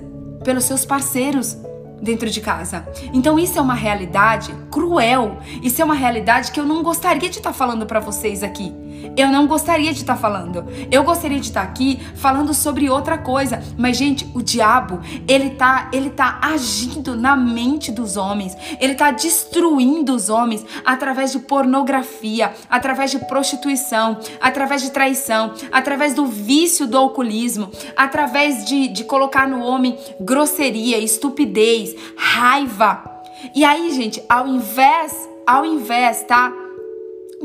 pelos seus parceiros dentro de casa. Então isso é uma realidade cruel. Isso é uma realidade que eu não gostaria de estar tá falando para vocês aqui. Eu não gostaria de estar tá falando. Eu gostaria de estar tá aqui falando sobre outra coisa. Mas gente, o diabo, ele tá, ele tá agindo na mente dos homens. Ele tá destruindo os homens através de pornografia, através de prostituição, através de traição, através do vício do alcoolismo, através de, de colocar no homem grosseria, estupidez, raiva. E aí, gente, ao invés, ao invés, tá?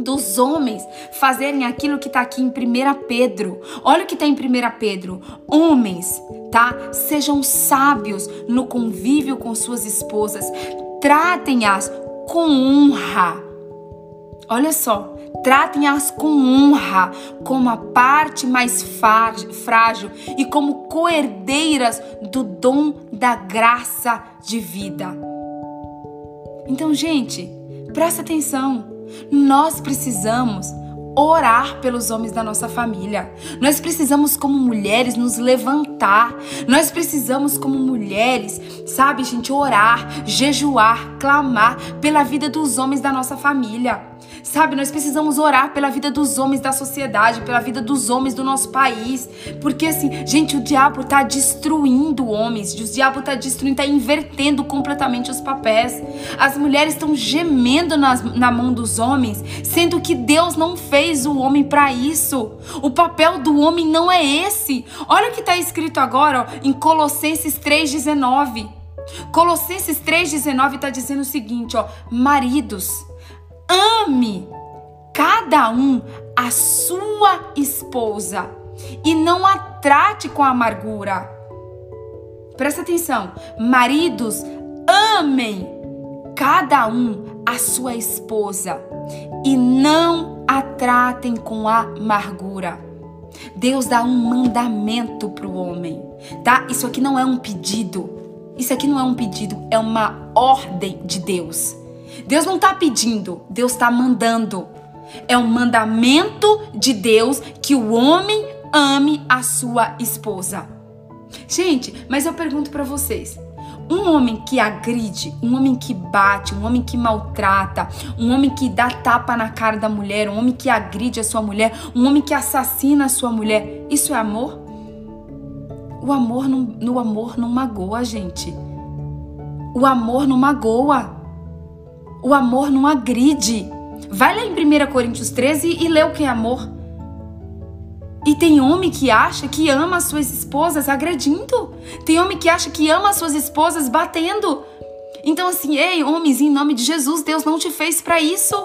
Dos homens fazerem aquilo que está aqui em 1 Pedro. Olha o que está em 1 Pedro. Homens, tá? Sejam sábios no convívio com suas esposas. Tratem-as com honra. Olha só, tratem-as com honra, como a parte mais frágil e como coerdeiras do dom da graça de vida. Então, gente, presta atenção. Nós precisamos orar pelos homens da nossa família. Nós precisamos, como mulheres, nos levantar. Nós precisamos, como mulheres, sabe, gente, orar, jejuar, clamar pela vida dos homens da nossa família. Sabe, nós precisamos orar pela vida dos homens da sociedade, pela vida dos homens do nosso país. Porque assim, gente, o diabo tá destruindo homens, o diabo tá destruindo, tá invertendo completamente os papéis. As mulheres estão gemendo nas, na mão dos homens, sendo que Deus não fez o homem para isso. O papel do homem não é esse. Olha o que tá escrito agora ó, em Colossenses 3,19. Colossenses 3,19 está dizendo o seguinte, ó, maridos, ame cada um a sua esposa e não a trate com amargura. Presta atenção, maridos, amem cada um a sua esposa e não a tratem com amargura. Deus dá um mandamento para o homem, tá? Isso aqui não é um pedido. Isso aqui não é um pedido, é uma ordem de Deus. Deus não está pedindo, Deus está mandando. É um mandamento de Deus que o homem ame a sua esposa. Gente, mas eu pergunto para vocês: um homem que agride, um homem que bate, um homem que maltrata, um homem que dá tapa na cara da mulher, um homem que agride a sua mulher, um homem que assassina a sua mulher, isso é amor? O amor não, no amor não magoa, gente. O amor não magoa. O amor não agride. Vai lá em 1 Coríntios 13 e lê o que é amor. E tem homem que acha que ama as suas esposas agredindo. Tem homem que acha que ama as suas esposas batendo. Então, assim, ei, homens, em nome de Jesus, Deus não te fez para isso.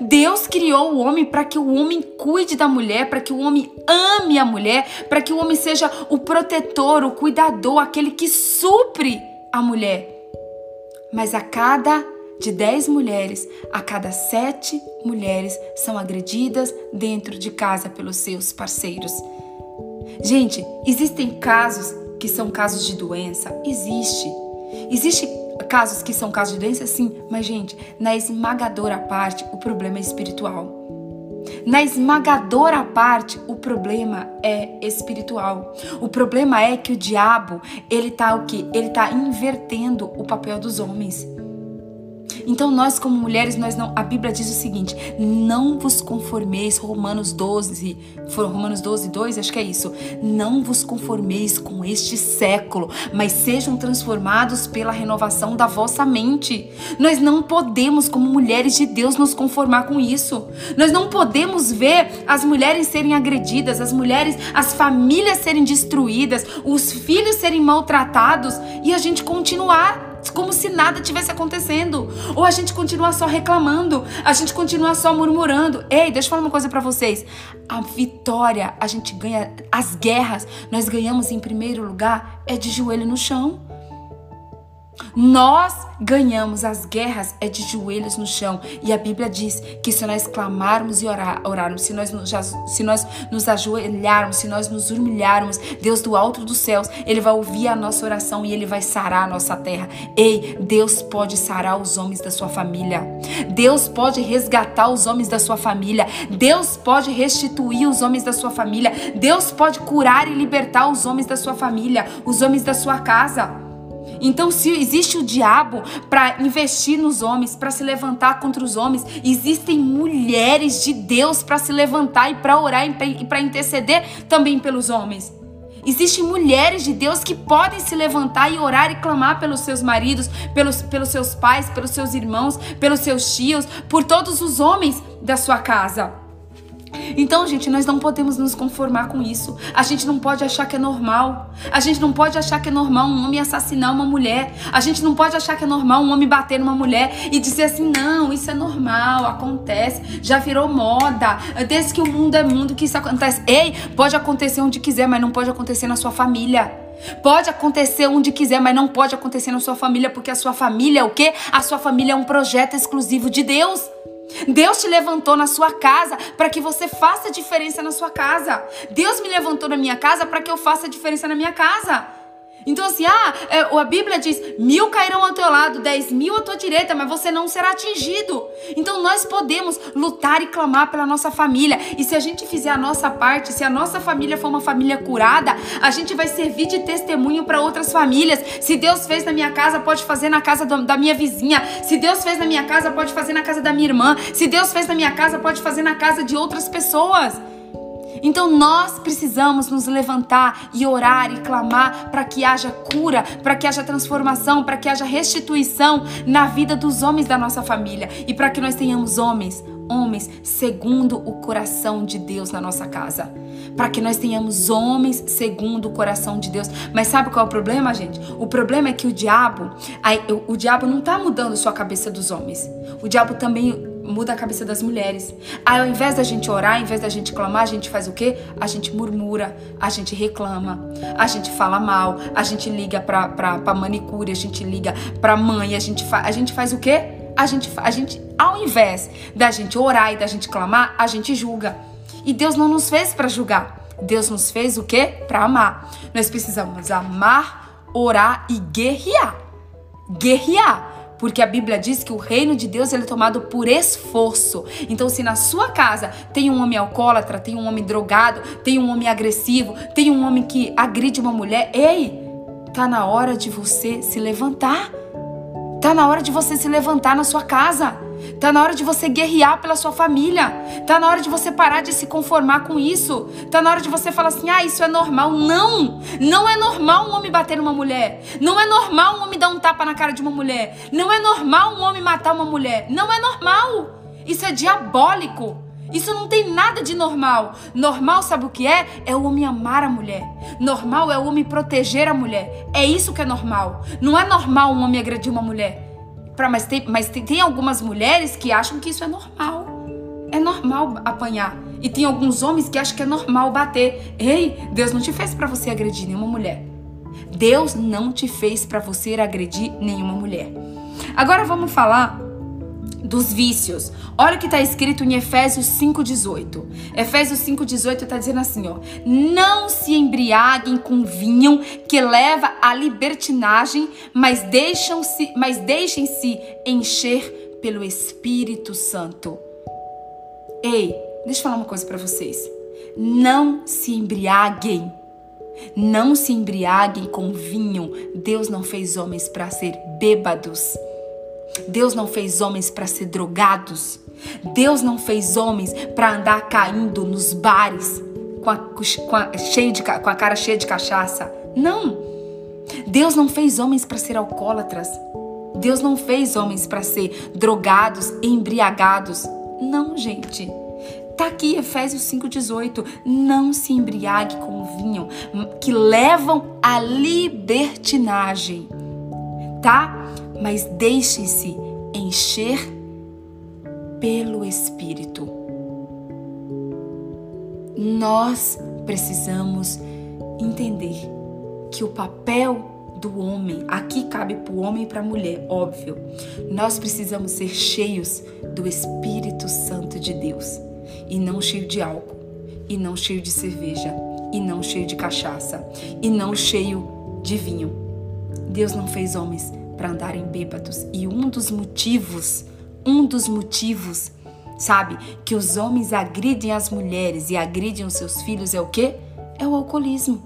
Deus criou o homem para que o homem cuide da mulher, para que o homem ame a mulher, para que o homem seja o protetor, o cuidador, aquele que supre a mulher. Mas a cada de 10 mulheres, a cada 7 mulheres são agredidas dentro de casa pelos seus parceiros. Gente, existem casos que são casos de doença? Existe. Existe casos que são casos de doença? Sim. Mas, gente, na esmagadora parte, o problema é espiritual. Na esmagadora parte, o problema é espiritual. O problema é que o diabo, ele tá o quê? Ele tá invertendo o papel dos homens. Então nós como mulheres, nós não, a Bíblia diz o seguinte: não vos conformeis, Romanos 12, Romanos 12, 2, acho que é isso. Não vos conformeis com este século, mas sejam transformados pela renovação da vossa mente. Nós não podemos como mulheres de Deus nos conformar com isso. Nós não podemos ver as mulheres serem agredidas, as mulheres, as famílias serem destruídas, os filhos serem maltratados e a gente continuar como se nada tivesse acontecendo. Ou a gente continua só reclamando, a gente continua só murmurando. Ei, deixa eu falar uma coisa para vocês. A vitória, a gente ganha, as guerras, nós ganhamos em primeiro lugar é de joelho no chão. Nós ganhamos as guerras é de joelhos no chão. E a Bíblia diz que se nós clamarmos e orar, orarmos, se nós, se nós nos ajoelharmos, se nós nos humilharmos, Deus do alto dos céus, Ele vai ouvir a nossa oração e Ele vai sarar a nossa terra. Ei, Deus pode sarar os homens da sua família. Deus pode resgatar os homens da sua família. Deus pode restituir os homens da sua família. Deus pode curar e libertar os homens da sua família, os homens da sua casa. Então, se existe o diabo para investir nos homens, para se levantar contra os homens, existem mulheres de Deus para se levantar e para orar e para interceder também pelos homens. Existem mulheres de Deus que podem se levantar e orar e clamar pelos seus maridos, pelos, pelos seus pais, pelos seus irmãos, pelos seus tios, por todos os homens da sua casa. Então, gente, nós não podemos nos conformar com isso. A gente não pode achar que é normal. A gente não pode achar que é normal um homem assassinar uma mulher. A gente não pode achar que é normal um homem bater numa mulher e dizer assim: não, isso é normal, acontece, já virou moda. Desde que o mundo é mundo que isso acontece. Ei, pode acontecer onde quiser, mas não pode acontecer na sua família. Pode acontecer onde quiser, mas não pode acontecer na sua família, porque a sua família é o quê? A sua família é um projeto exclusivo de Deus. Deus te levantou na sua casa para que você faça diferença na sua casa. Deus me levantou na minha casa para que eu faça diferença na minha casa. Então, assim, ah, é, a Bíblia diz: mil cairão ao teu lado, dez mil à tua direita, mas você não será atingido. Então, nós podemos lutar e clamar pela nossa família. E se a gente fizer a nossa parte, se a nossa família for uma família curada, a gente vai servir de testemunho para outras famílias. Se Deus fez na minha casa, pode fazer na casa do, da minha vizinha. Se Deus fez na minha casa, pode fazer na casa da minha irmã. Se Deus fez na minha casa, pode fazer na casa de outras pessoas. Então nós precisamos nos levantar e orar e clamar para que haja cura, para que haja transformação, para que haja restituição na vida dos homens da nossa família e para que nós tenhamos homens, homens segundo o coração de Deus na nossa casa. Para que nós tenhamos homens segundo o coração de Deus. Mas sabe qual é o problema, gente? O problema é que o diabo, o diabo não está mudando sua cabeça dos homens. O diabo também muda a cabeça das mulheres. Aí, ao invés da gente orar, ao invés da gente clamar, a gente faz o quê? A gente murmura, a gente reclama, a gente fala mal, a gente liga pra, pra, pra manicure, a gente liga pra mãe, a gente, fa, a gente faz o quê? A gente, a gente, ao invés da gente orar e da gente clamar, a gente julga. E Deus não nos fez para julgar. Deus nos fez o quê? Para amar. Nós precisamos amar, orar e guerrear. Guerrear. Porque a Bíblia diz que o reino de Deus ele é tomado por esforço. Então, se na sua casa tem um homem alcoólatra, tem um homem drogado, tem um homem agressivo, tem um homem que agride uma mulher, ei, tá na hora de você se levantar. Tá na hora de você se levantar na sua casa. Tá na hora de você guerrear pela sua família. Tá na hora de você parar de se conformar com isso. Tá na hora de você falar assim: "Ah, isso é normal". Não! Não é normal um homem bater numa mulher. Não é normal um homem dar um tapa na cara de uma mulher. Não é normal um homem matar uma mulher. Não é normal. Isso é diabólico. Isso não tem nada de normal. Normal, sabe o que é? É o homem amar a mulher. Normal é o homem proteger a mulher. É isso que é normal. Não é normal um homem agredir uma mulher. Pra, mas tem, mas tem, tem algumas mulheres que acham que isso é normal. É normal apanhar. E tem alguns homens que acham que é normal bater. Ei, Deus não te fez para você agredir nenhuma mulher. Deus não te fez para você agredir nenhuma mulher. Agora vamos falar dos vícios. Olha o que está escrito em Efésios 5,18. Efésios 5,18 está dizendo assim: ó, não se embriaguem com vinho que leva à libertinagem, mas deixem-se, mas deixem-se encher pelo Espírito Santo. Ei, deixa eu falar uma coisa para vocês. Não se embriaguem. Não se embriaguem com vinho. Deus não fez homens para ser bêbados. Deus não fez homens para ser drogados. Deus não fez homens para andar caindo nos bares com a, com, a, cheio de, com a cara cheia de cachaça. Não. Deus não fez homens para ser alcoólatras. Deus não fez homens para ser drogados, embriagados. Não, gente. Tá aqui Efésios 5:18, não se embriague com vinho que levam à libertinagem. Tá? Mas deixe-se encher pelo Espírito. Nós precisamos entender que o papel do homem, aqui cabe para o homem e para a mulher, óbvio. Nós precisamos ser cheios do Espírito Santo de Deus e não cheio de álcool, e não cheio de cerveja, e não cheio de cachaça, e não cheio de vinho. Deus não fez homens para andarem bêbados. E um dos motivos, um dos motivos, sabe, que os homens agridem as mulheres e agridem os seus filhos é o quê? É o alcoolismo.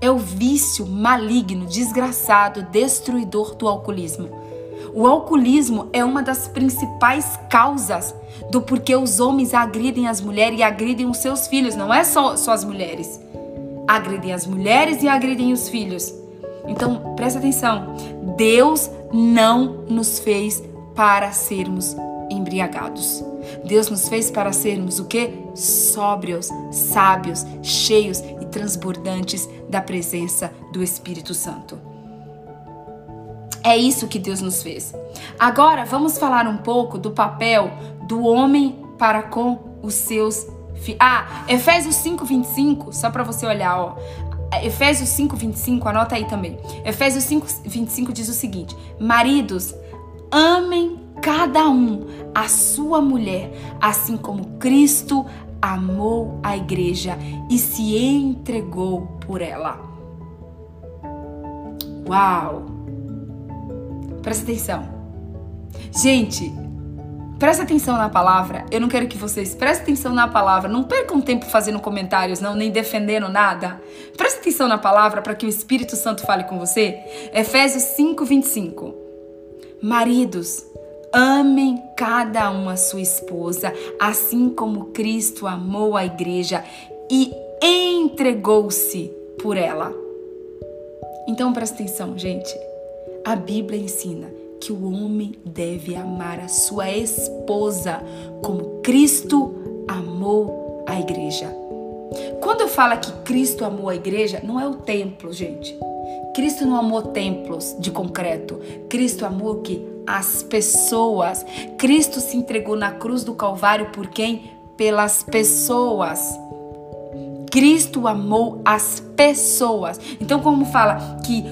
É o vício maligno, desgraçado, destruidor do alcoolismo. O alcoolismo é uma das principais causas do porquê os homens agridem as mulheres e agridem os seus filhos. Não é só, só as mulheres. Agridem as mulheres e agridem os filhos. Então, presta atenção. Deus não nos fez para sermos embriagados. Deus nos fez para sermos o que? Sóbrios, sábios, cheios e transbordantes da presença do Espírito Santo. É isso que Deus nos fez. Agora vamos falar um pouco do papel do homem para com os seus filhos. Ah, Efésios 5:25, só para você olhar, ó. Efésios 5, 25, anota aí também. Efésios 5, 25 diz o seguinte: Maridos, amem cada um a sua mulher, assim como Cristo amou a igreja e se entregou por ela. Uau! Presta atenção. Gente, Presta atenção na palavra. Eu não quero que vocês prestem atenção na palavra. Não percam tempo fazendo comentários, não, nem defendendo nada. Presta atenção na palavra para que o Espírito Santo fale com você. Efésios 5, 25. Maridos, amem cada um a sua esposa, assim como Cristo amou a igreja e entregou-se por ela. Então presta atenção, gente. A Bíblia ensina que o homem deve amar a sua esposa como Cristo amou a igreja. Quando eu falo que Cristo amou a igreja, não é o templo, gente. Cristo não amou templos de concreto. Cristo amou que? As pessoas. Cristo se entregou na cruz do Calvário por quem? Pelas pessoas. Cristo amou as pessoas. Então, como fala que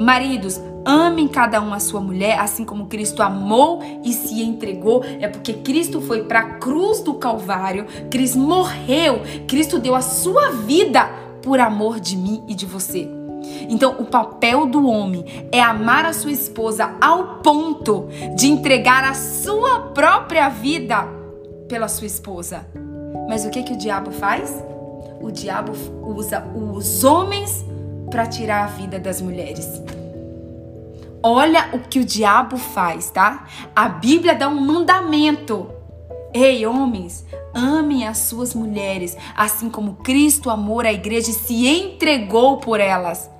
maridos Amem cada um a sua mulher, assim como Cristo amou e se entregou. É porque Cristo foi para a cruz do Calvário, Cristo morreu, Cristo deu a sua vida por amor de mim e de você. Então, o papel do homem é amar a sua esposa ao ponto de entregar a sua própria vida pela sua esposa. Mas o que que o diabo faz? O diabo usa os homens para tirar a vida das mulheres. Olha o que o diabo faz, tá? A Bíblia dá um mandamento. Ei, homens, amem as suas mulheres, assim como Cristo amou a igreja e se entregou por elas.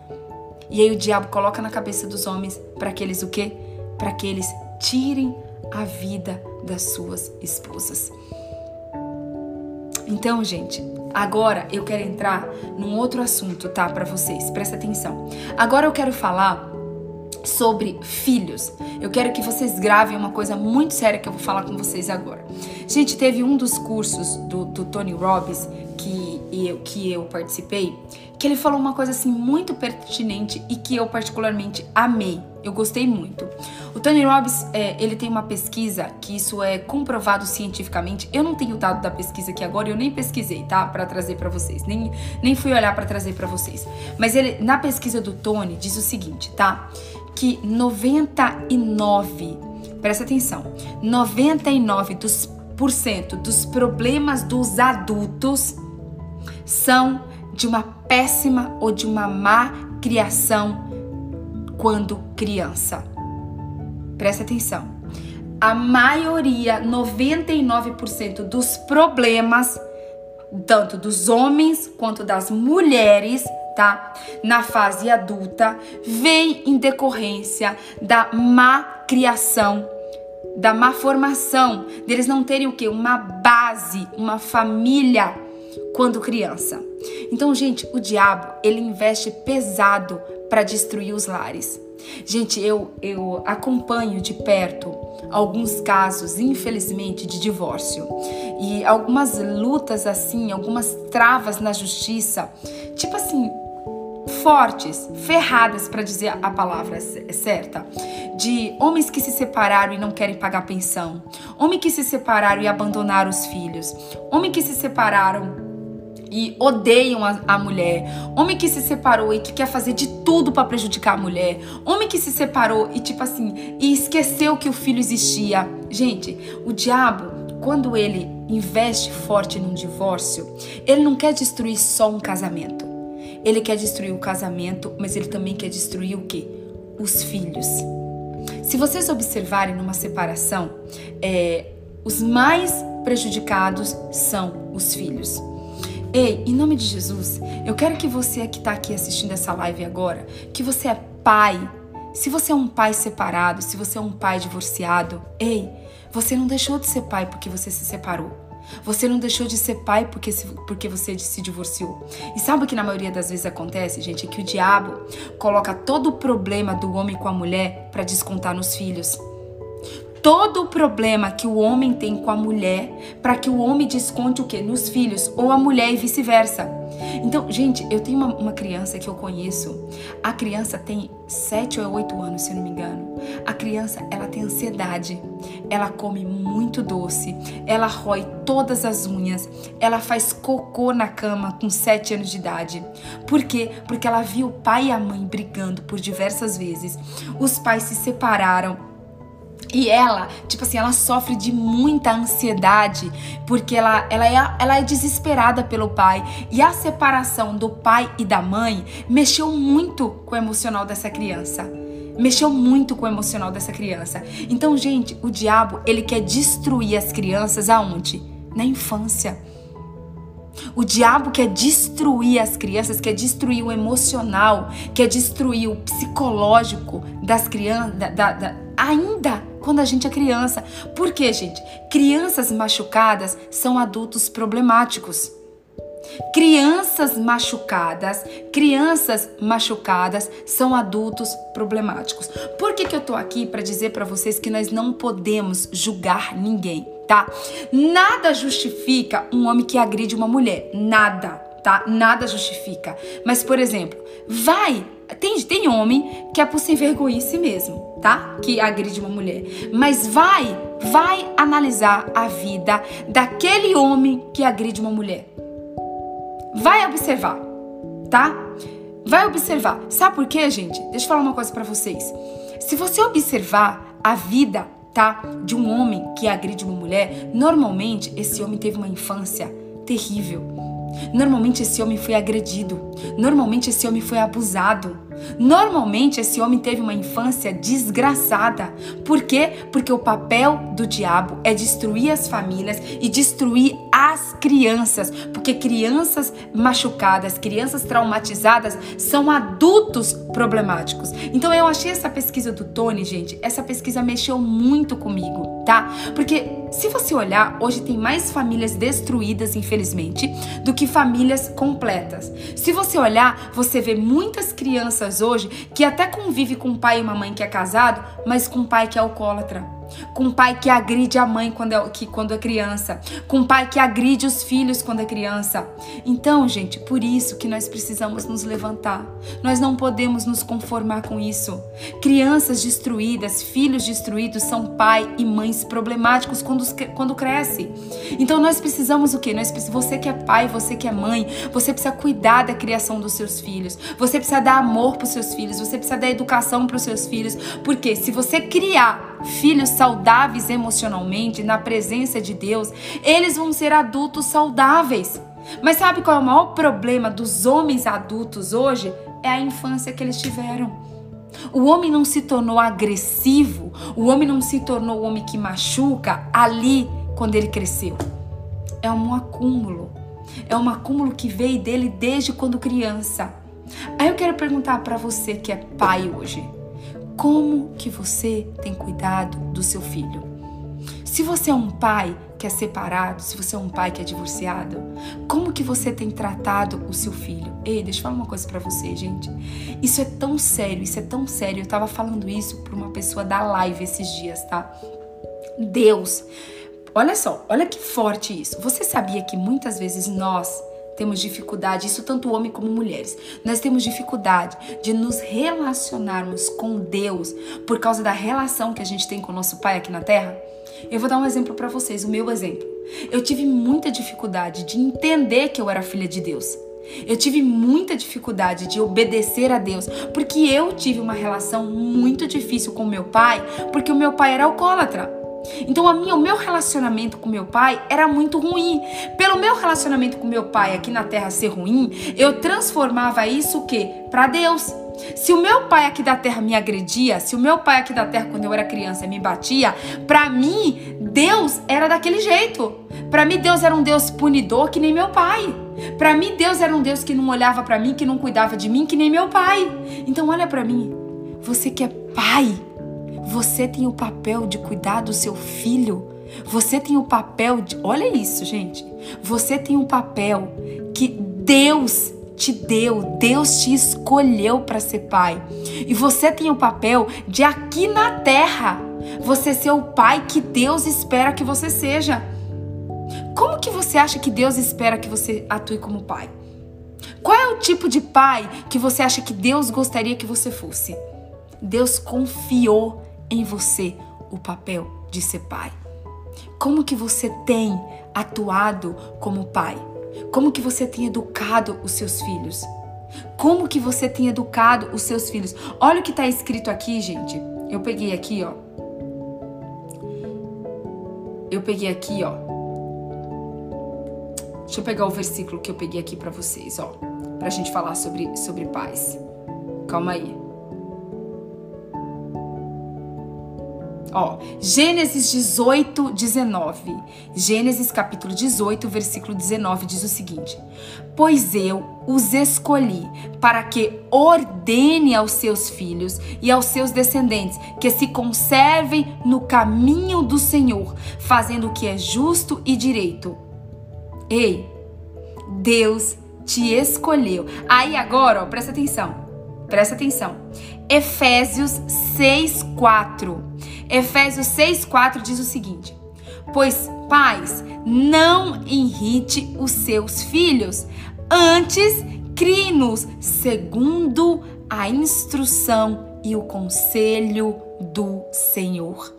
E aí o diabo coloca na cabeça dos homens para que eles o quê? Para que eles tirem a vida das suas esposas. Então, gente, agora eu quero entrar num outro assunto, tá, para vocês. Presta atenção. Agora eu quero falar sobre filhos. Eu quero que vocês gravem uma coisa muito séria que eu vou falar com vocês agora. Gente, teve um dos cursos do, do Tony Robbins que eu, que eu participei, que ele falou uma coisa assim muito pertinente e que eu particularmente amei. Eu gostei muito. O Tony Robbins, é, ele tem uma pesquisa que isso é comprovado cientificamente. Eu não tenho dado da pesquisa aqui agora, eu nem pesquisei, tá? Para trazer para vocês. Nem, nem fui olhar para trazer para vocês. Mas ele, na pesquisa do Tony, diz o seguinte, tá? Que 99, presta atenção, 99 dos, por cento dos problemas dos adultos são de uma péssima ou de uma má criação quando criança. Presta atenção. A maioria, 99% dos problemas, tanto dos homens quanto das mulheres, tá? Na fase adulta, vem em decorrência da má criação, da má formação, deles não terem o que? Uma base, uma família quando criança. Então, gente, o diabo, ele investe pesado para destruir os lares. Gente, eu, eu acompanho de perto alguns casos, infelizmente, de divórcio e algumas lutas assim, algumas travas na justiça, tipo assim, fortes, ferradas para dizer a palavra certa, de homens que se separaram e não querem pagar pensão, homens que se separaram e abandonaram os filhos, homens que se separaram e odeiam a, a, mulher, homem que se separou e que quer fazer de tudo para prejudicar a mulher, homem que se separou e tipo assim, e esqueceu que o filho existia. Gente, o diabo, quando ele investe forte num divórcio, ele não quer destruir só um casamento. Ele quer destruir o casamento, mas ele também quer destruir o quê? Os filhos. Se vocês observarem numa separação, é, os mais prejudicados são os filhos. Ei, em nome de Jesus, eu quero que você que está aqui assistindo essa live agora, que você é pai. Se você é um pai separado, se você é um pai divorciado, ei, você não deixou de ser pai porque você se separou. Você não deixou de ser pai porque, se, porque você se divorciou. E sabe o que na maioria das vezes acontece, gente? É que o diabo coloca todo o problema do homem com a mulher para descontar nos filhos todo o problema que o homem tem com a mulher para que o homem desconte o que? Nos filhos, ou a mulher e vice-versa. Então, gente, eu tenho uma, uma, criança que eu conheço. A criança tem 7 ou 8 anos, se não me engano. A criança, ela tem ansiedade. Ela come muito doce. Ela rói todas as unhas. Ela faz cocô na cama com 7 anos de idade. Por quê? Porque ela viu o pai e a mãe brigando por diversas vezes. Os pais se separaram e ela, tipo assim, ela sofre de muita ansiedade porque ela, ela, é, ela é desesperada pelo pai. E a separação do pai e da mãe mexeu muito com o emocional dessa criança. Mexeu muito com o emocional dessa criança. Então, gente, o diabo, ele quer destruir as crianças aonde? Na infância. O diabo quer destruir as crianças, quer destruir o emocional, quer destruir o psicológico das crianças, da, da, da, ainda quando a gente é criança. Por quê, gente? Crianças machucadas são adultos problemáticos. Crianças machucadas, crianças machucadas são adultos problemáticos. Por que, que eu tô aqui para dizer para vocês que nós não podemos julgar ninguém, tá? Nada justifica um homem que agride uma mulher, nada, tá? Nada justifica. Mas, por exemplo, vai tem, tem homem que é por sem vergonhice mesmo, tá? Que agride uma mulher. Mas vai, vai analisar a vida daquele homem que agride uma mulher. Vai observar, tá? Vai observar. Sabe por quê, gente? Deixa eu falar uma coisa para vocês. Se você observar a vida, tá, de um homem que agride uma mulher, normalmente esse homem teve uma infância terrível Normalmente esse homem foi agredido. Normalmente esse homem foi abusado. Normalmente esse homem teve uma infância desgraçada. Por quê? Porque o papel do diabo é destruir as famílias e destruir as crianças, porque crianças machucadas, crianças traumatizadas são adultos problemáticos. Então eu achei essa pesquisa do Tony, gente, essa pesquisa mexeu muito comigo, tá? Porque se você olhar, hoje tem mais famílias destruídas, infelizmente, do que famílias completas. Se você olhar, você vê muitas crianças hoje que até convive com um pai e uma mãe que é casado, mas com um pai que é alcoólatra com um pai que agride a mãe quando é, que, quando é criança, com um pai que agride os filhos quando é criança. Então, gente, por isso que nós precisamos nos levantar. Nós não podemos nos conformar com isso. Crianças destruídas, filhos destruídos são pai e mães problemáticos quando, quando cresce. Então nós precisamos o quê? Nós, você que é pai, você que é mãe, você precisa cuidar da criação dos seus filhos. Você precisa dar amor para os seus filhos, você precisa dar educação para os seus filhos, porque se você criar filhos saudáveis emocionalmente na presença de Deus, eles vão ser adultos saudáveis. Mas sabe qual é o maior problema dos homens adultos hoje? É a infância que eles tiveram. O homem não se tornou agressivo, o homem não se tornou o homem que machuca ali quando ele cresceu. É um acúmulo. É um acúmulo que veio dele desde quando criança. Aí eu quero perguntar para você que é pai hoje, como que você tem cuidado do seu filho? Se você é um pai que é separado, se você é um pai que é divorciado, como que você tem tratado o seu filho? Ei, deixa eu falar uma coisa para você, gente. Isso é tão sério, isso é tão sério. Eu tava falando isso para uma pessoa da live esses dias, tá? Deus, olha só, olha que forte isso. Você sabia que muitas vezes nós temos dificuldade, isso tanto homem como mulheres. Nós temos dificuldade de nos relacionarmos com Deus por causa da relação que a gente tem com o nosso Pai aqui na Terra? Eu vou dar um exemplo para vocês, o meu exemplo. Eu tive muita dificuldade de entender que eu era filha de Deus. Eu tive muita dificuldade de obedecer a Deus, porque eu tive uma relação muito difícil com meu pai, porque o meu pai era alcoólatra. Então a minha, o meu relacionamento com meu pai era muito ruim. Pelo meu relacionamento com meu pai aqui na terra ser ruim, eu transformava isso o quê? Para Deus. Se o meu pai aqui da terra me agredia, se o meu pai aqui da terra quando eu era criança me batia, para mim Deus era daquele jeito. Para mim Deus era um Deus punidor que nem meu pai. Para mim Deus era um Deus que não olhava para mim, que não cuidava de mim, que nem meu pai. Então olha para mim. Você que é pai, você tem o papel de cuidar do seu filho. Você tem o papel de. Olha isso, gente. Você tem um papel que Deus te deu, Deus te escolheu para ser pai. E você tem o papel de aqui na terra você ser o pai que Deus espera que você seja. Como que você acha que Deus espera que você atue como pai? Qual é o tipo de pai que você acha que Deus gostaria que você fosse? Deus confiou em você o papel de ser pai? Como que você tem atuado como pai? Como que você tem educado os seus filhos? Como que você tem educado os seus filhos? Olha o que está escrito aqui, gente. Eu peguei aqui, ó. Eu peguei aqui, ó. Deixa eu pegar o versículo que eu peguei aqui para vocês, ó, pra gente falar sobre sobre paz. Calma aí. Ó, Gênesis 18, 19. Gênesis capítulo 18, versículo 19 diz o seguinte: Pois eu os escolhi para que ordene aos seus filhos e aos seus descendentes que se conservem no caminho do Senhor, fazendo o que é justo e direito. Ei, Deus te escolheu. Aí agora, ó, presta atenção. Presta atenção. Efésios 6, 4. Efésios 6,4 diz o seguinte: Pois, pais, não irrite os seus filhos, antes crie-nos segundo a instrução e o conselho do Senhor.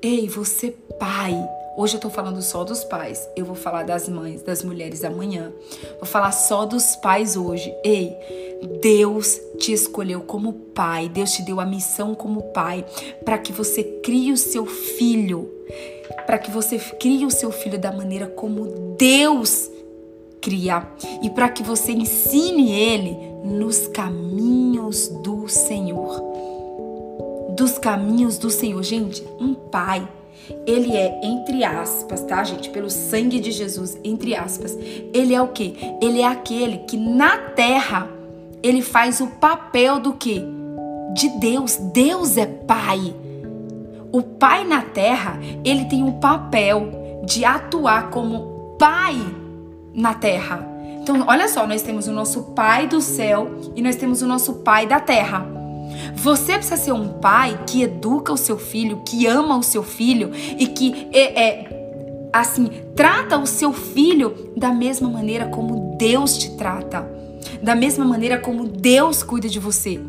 Ei, você, pai, Hoje eu tô falando só dos pais. Eu vou falar das mães, das mulheres amanhã. Vou falar só dos pais hoje. Ei, Deus te escolheu como pai. Deus te deu a missão como pai para que você crie o seu filho. Para que você crie o seu filho da maneira como Deus cria e para que você ensine ele nos caminhos do Senhor. Dos caminhos do Senhor, gente, um pai ele é, entre aspas, tá, gente? Pelo sangue de Jesus, entre aspas. Ele é o quê? Ele é aquele que na terra ele faz o papel do quê? De Deus. Deus é pai. O pai na terra, ele tem o papel de atuar como pai na terra. Então, olha só, nós temos o nosso pai do céu e nós temos o nosso pai da terra. Você precisa ser um pai que educa o seu filho, que ama o seu filho e que é, é assim trata o seu filho da mesma maneira como Deus te trata, da mesma maneira como Deus cuida de você.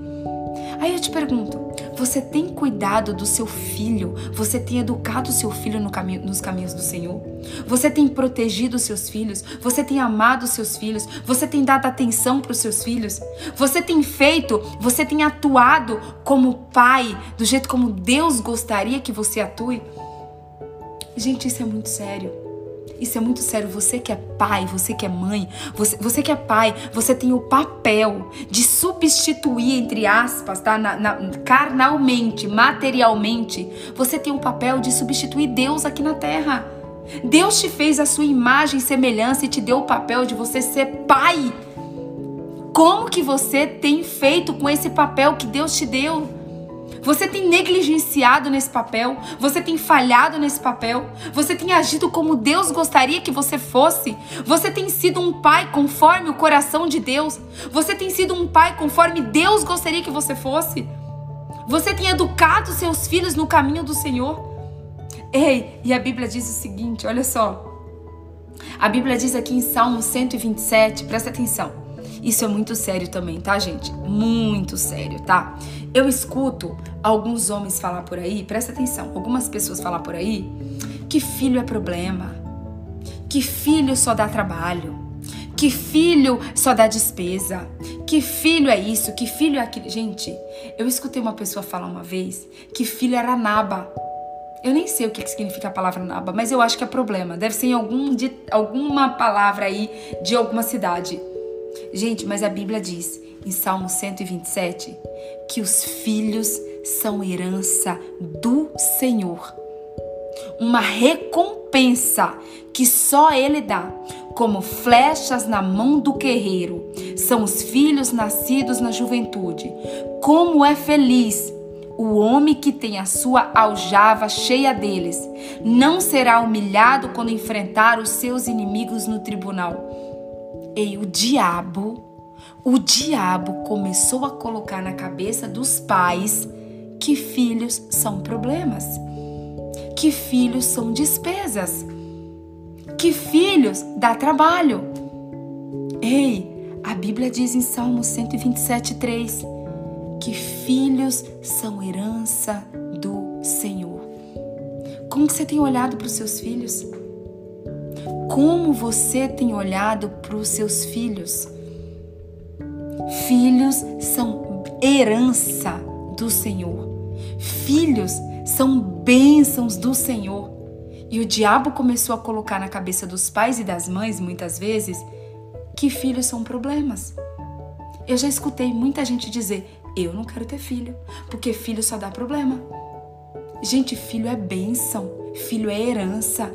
Aí eu te pergunto, você tem cuidado do seu filho? Você tem educado o seu filho no nos caminhos do Senhor? Você tem protegido os seus filhos? Você tem amado os seus filhos? Você tem dado atenção para os seus filhos? Você tem feito, você tem atuado como pai, do jeito como Deus gostaria que você atue? Gente, isso é muito sério. Isso é muito sério. Você que é pai, você que é mãe, você, você que é pai, você tem o papel de substituir, entre aspas, tá? Na, na, carnalmente, materialmente, você tem o papel de substituir Deus aqui na terra. Deus te fez a sua imagem e semelhança e te deu o papel de você ser pai. Como que você tem feito com esse papel que Deus te deu? Você tem negligenciado nesse papel, você tem falhado nesse papel, você tem agido como Deus gostaria que você fosse, você tem sido um pai conforme o coração de Deus, você tem sido um pai conforme Deus gostaria que você fosse, você tem educado seus filhos no caminho do Senhor. Ei, e a Bíblia diz o seguinte: olha só. A Bíblia diz aqui em Salmo 127, presta atenção. Isso é muito sério também, tá, gente? Muito sério, tá? Eu escuto alguns homens falar por aí, presta atenção, algumas pessoas falar por aí que filho é problema, que filho só dá trabalho, que filho só dá despesa, que filho é isso, que filho é aquilo. Gente, eu escutei uma pessoa falar uma vez que filho era naba. Eu nem sei o que significa a palavra naba, mas eu acho que é problema. Deve ser em algum de, alguma palavra aí de alguma cidade. Gente, mas a Bíblia diz em Salmo 127 que os filhos são herança do Senhor. Uma recompensa que só Ele dá, como flechas na mão do guerreiro. São os filhos nascidos na juventude. Como é feliz o homem que tem a sua aljava cheia deles. Não será humilhado quando enfrentar os seus inimigos no tribunal. E o diabo, o diabo começou a colocar na cabeça dos pais que filhos são problemas, que filhos são despesas, que filhos dá trabalho. Ei, a Bíblia diz em Salmo 127, 3 que filhos são herança do Senhor. Como você tem olhado para os seus filhos? Como você tem olhado para os seus filhos? Filhos são herança do Senhor. Filhos são bênçãos do Senhor. E o diabo começou a colocar na cabeça dos pais e das mães, muitas vezes, que filhos são problemas. Eu já escutei muita gente dizer: eu não quero ter filho, porque filho só dá problema. Gente, filho é bênção, filho é herança.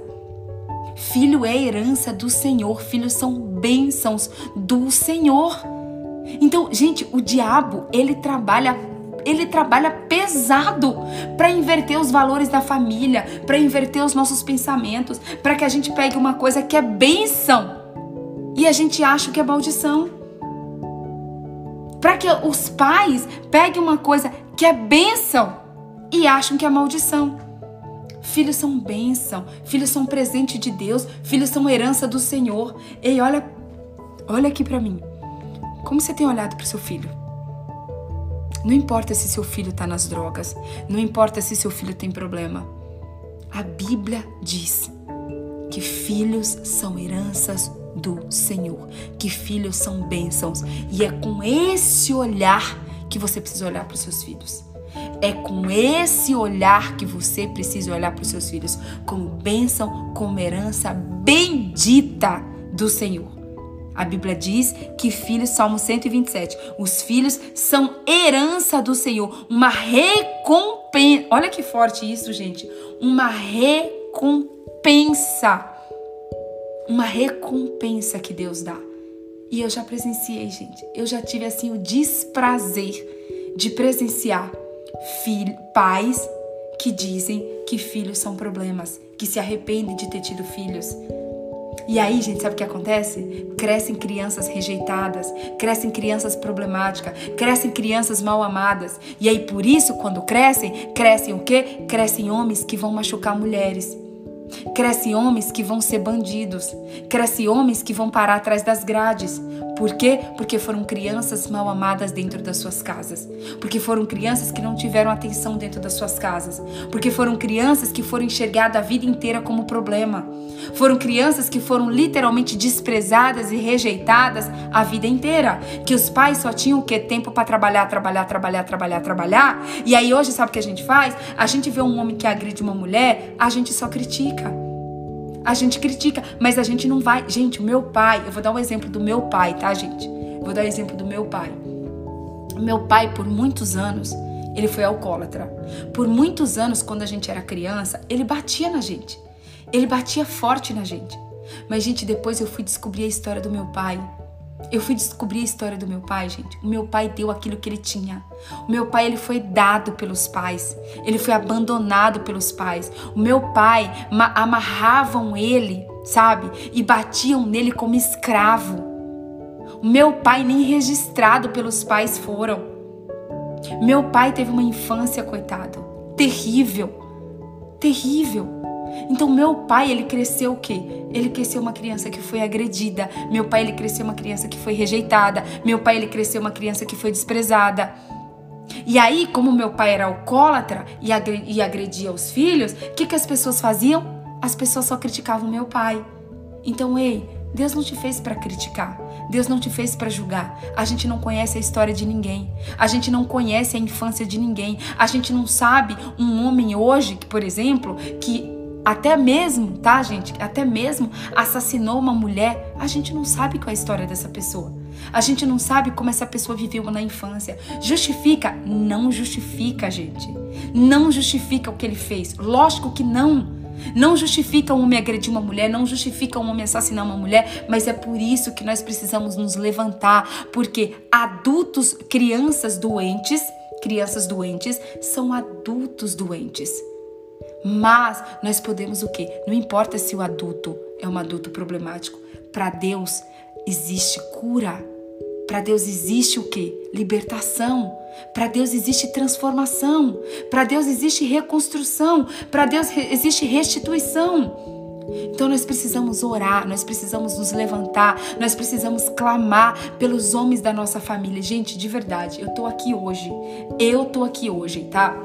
Filho é herança do Senhor, filhos são bênçãos do Senhor. Então, gente, o diabo, ele trabalha ele trabalha pesado para inverter os valores da família, para inverter os nossos pensamentos, para que a gente pegue uma coisa que é bênção e a gente acha que é maldição. Para que os pais peguem uma coisa que é bênção e acham que é maldição. Filhos são bênção, filhos são presente de Deus, filhos são herança do Senhor. Ei, olha, olha aqui para mim. Como você tem olhado para seu filho? Não importa se seu filho está nas drogas, não importa se seu filho tem problema. A Bíblia diz que filhos são heranças do Senhor, que filhos são bênçãos, e é com esse olhar que você precisa olhar para os seus filhos. É com esse olhar que você precisa olhar para os seus filhos, como bênção, como herança bendita do Senhor. A Bíblia diz que filhos, Salmo 127, os filhos são herança do Senhor, uma recompensa. Olha que forte isso, gente. Uma recompensa. Uma recompensa que Deus dá. E eu já presenciei, gente. Eu já tive assim o desprazer de presenciar pais que dizem que filhos são problemas, que se arrependem de ter tido filhos. E aí, gente, sabe o que acontece? Crescem crianças rejeitadas, crescem crianças problemáticas, crescem crianças mal amadas. E aí, por isso, quando crescem, crescem o quê? Crescem homens que vão machucar mulheres. Cresce homens que vão ser bandidos. Cresce homens que vão parar atrás das grades. Por quê? Porque foram crianças mal amadas dentro das suas casas. Porque foram crianças que não tiveram atenção dentro das suas casas. Porque foram crianças que foram enxergadas a vida inteira como problema. Foram crianças que foram literalmente desprezadas e rejeitadas a vida inteira. Que os pais só tinham o quê? Tempo para trabalhar, trabalhar, trabalhar, trabalhar, trabalhar. E aí hoje, sabe o que a gente faz? A gente vê um homem que agride uma mulher, a gente só critica. A gente critica, mas a gente não vai. Gente, o meu pai, eu vou dar um exemplo do meu pai, tá, gente? vou dar um exemplo do meu pai. Meu pai, por muitos anos, ele foi alcoólatra. Por muitos anos, quando a gente era criança, ele batia na gente. Ele batia forte na gente. Mas, gente, depois eu fui descobrir a história do meu pai. Eu fui descobrir a história do meu pai, gente. O meu pai deu aquilo que ele tinha. O meu pai ele foi dado pelos pais. Ele foi abandonado pelos pais. O meu pai amarravam ele, sabe? E batiam nele como escravo. O meu pai nem registrado pelos pais foram. Meu pai teve uma infância, coitado, terrível. Terrível. Então meu pai, ele cresceu o quê? Ele cresceu uma criança que foi agredida. Meu pai, ele cresceu uma criança que foi rejeitada. Meu pai, ele cresceu uma criança que foi desprezada. E aí, como meu pai era alcoólatra e agredia os filhos, o que, que as pessoas faziam? As pessoas só criticavam meu pai. Então, ei, Deus não te fez para criticar. Deus não te fez para julgar. A gente não conhece a história de ninguém. A gente não conhece a infância de ninguém. A gente não sabe um homem hoje, por exemplo, que até mesmo, tá, gente? Até mesmo assassinou uma mulher, a gente não sabe qual é a história dessa pessoa. A gente não sabe como essa pessoa viveu na infância. Justifica? Não justifica, gente. Não justifica o que ele fez. Lógico que não. Não justifica um homem agredir uma mulher, não justifica um homem assassinar uma mulher, mas é por isso que nós precisamos nos levantar, porque adultos, crianças doentes, crianças doentes são adultos doentes. Mas nós podemos o quê? Não importa se o adulto é um adulto problemático. Para Deus existe cura. Para Deus existe o quê? Libertação. Para Deus existe transformação. Para Deus existe reconstrução. Para Deus existe restituição. Então nós precisamos orar, nós precisamos nos levantar, nós precisamos clamar pelos homens da nossa família. Gente, de verdade, eu tô aqui hoje. Eu tô aqui hoje, tá?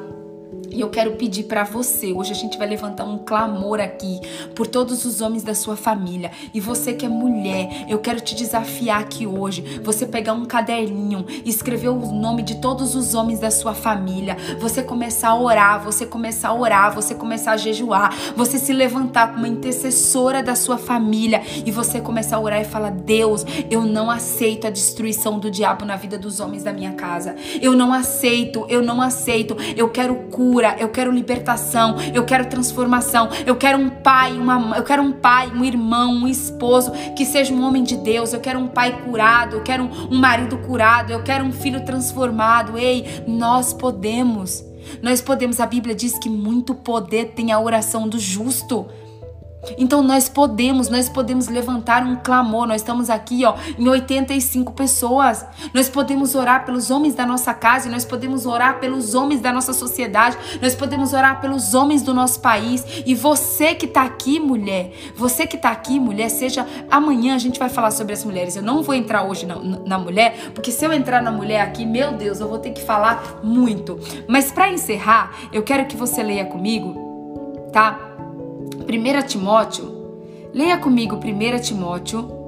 E eu quero pedir para você, hoje a gente vai levantar um clamor aqui por todos os homens da sua família. E você que é mulher, eu quero te desafiar aqui hoje, você pegar um caderninho, escrever o nome de todos os homens da sua família, você começar a orar, você começar a orar, você começar a jejuar, você se levantar como uma intercessora da sua família e você começar a orar e falar: "Deus, eu não aceito a destruição do diabo na vida dos homens da minha casa. Eu não aceito, eu não aceito. Eu quero cura cura, eu quero libertação, eu quero transformação, eu quero um pai, uma, eu quero um pai, um irmão, um esposo que seja um homem de Deus, eu quero um pai curado, eu quero um, um marido curado, eu quero um filho transformado. Ei, nós podemos. Nós podemos, a Bíblia diz que muito poder tem a oração do justo. Então nós podemos, nós podemos levantar um clamor. Nós estamos aqui, ó, em 85 pessoas. Nós podemos orar pelos homens da nossa casa, nós podemos orar pelos homens da nossa sociedade, nós podemos orar pelos homens do nosso país. E você que está aqui, mulher, você que está aqui, mulher, seja amanhã a gente vai falar sobre as mulheres. Eu não vou entrar hoje na, na mulher, porque se eu entrar na mulher aqui, meu Deus, eu vou ter que falar muito. Mas para encerrar, eu quero que você leia comigo, tá? 1 Timóteo, leia comigo 1 Timóteo.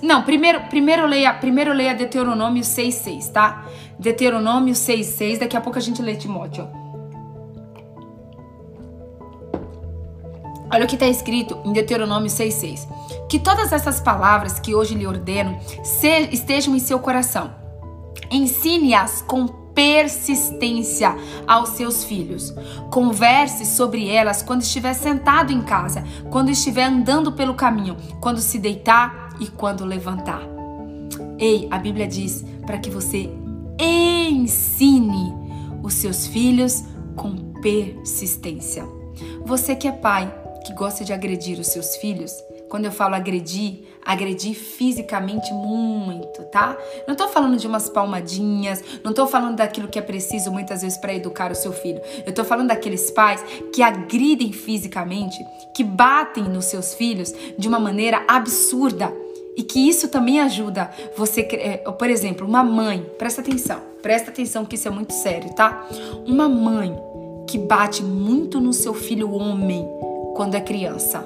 Não, primeiro, primeiro leia, primeiro leia Deuteronômio 6:6, tá? Deuteronômio 6:6, daqui a pouco a gente lê Timóteo. Olha o que está escrito em Deuteronômio 6,6. Que todas essas palavras que hoje lhe ordeno estejam em seu coração. Ensine-as com persistência aos seus filhos. Converse sobre elas quando estiver sentado em casa, quando estiver andando pelo caminho, quando se deitar e quando levantar. Ei, a Bíblia diz para que você ensine os seus filhos com persistência. Você que é pai, que gosta de agredir os seus filhos, quando eu falo agredir, agredir fisicamente muito, tá? Não tô falando de umas palmadinhas, não tô falando daquilo que é preciso muitas vezes para educar o seu filho. Eu tô falando daqueles pais que agridem fisicamente, que batem nos seus filhos de uma maneira absurda. E que isso também ajuda você, é, por exemplo, uma mãe, presta atenção, presta atenção que isso é muito sério, tá? Uma mãe que bate muito no seu filho homem quando é criança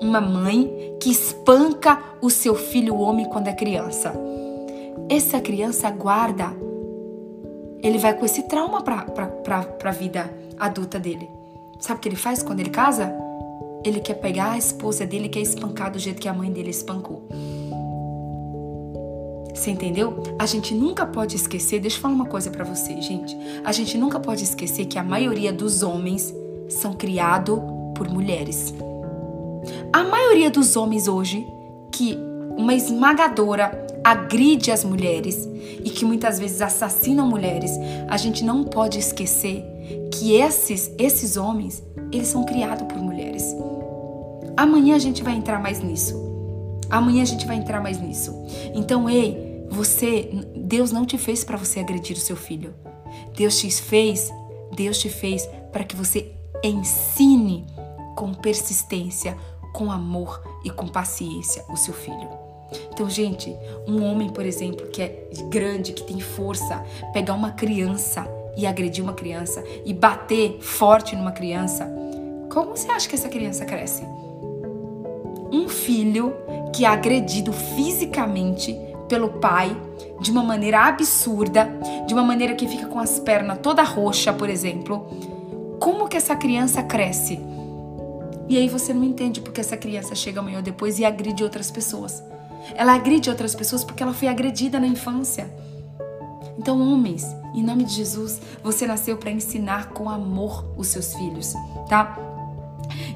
uma mãe que espanca o seu filho homem quando é criança. Essa criança guarda, ele vai com esse trauma para a vida adulta dele. Sabe o que ele faz quando ele casa? Ele quer pegar a esposa dele e quer espancar do jeito que a mãe dele espancou. Você entendeu? A gente nunca pode esquecer, deixa eu falar uma coisa para você, gente. A gente nunca pode esquecer que a maioria dos homens são criados por mulheres. A maioria dos homens hoje, que uma esmagadora agride as mulheres e que muitas vezes assassinam mulheres, a gente não pode esquecer que esses, esses homens, eles são criados por mulheres. Amanhã a gente vai entrar mais nisso. Amanhã a gente vai entrar mais nisso. Então, ei, você, Deus não te fez para você agredir o seu filho. Deus te fez, Deus te fez para que você ensine com persistência, com amor e com paciência o seu filho. Então, gente, um homem, por exemplo, que é grande, que tem força, pegar uma criança e agredir uma criança e bater forte numa criança, como você acha que essa criança cresce? Um filho que é agredido fisicamente pelo pai de uma maneira absurda, de uma maneira que fica com as pernas toda roxa, por exemplo, como que essa criança cresce? E aí você não entende porque essa criança chega amanhã ou depois e agride outras pessoas. Ela agride outras pessoas porque ela foi agredida na infância. Então, homens, em nome de Jesus, você nasceu para ensinar com amor os seus filhos, tá?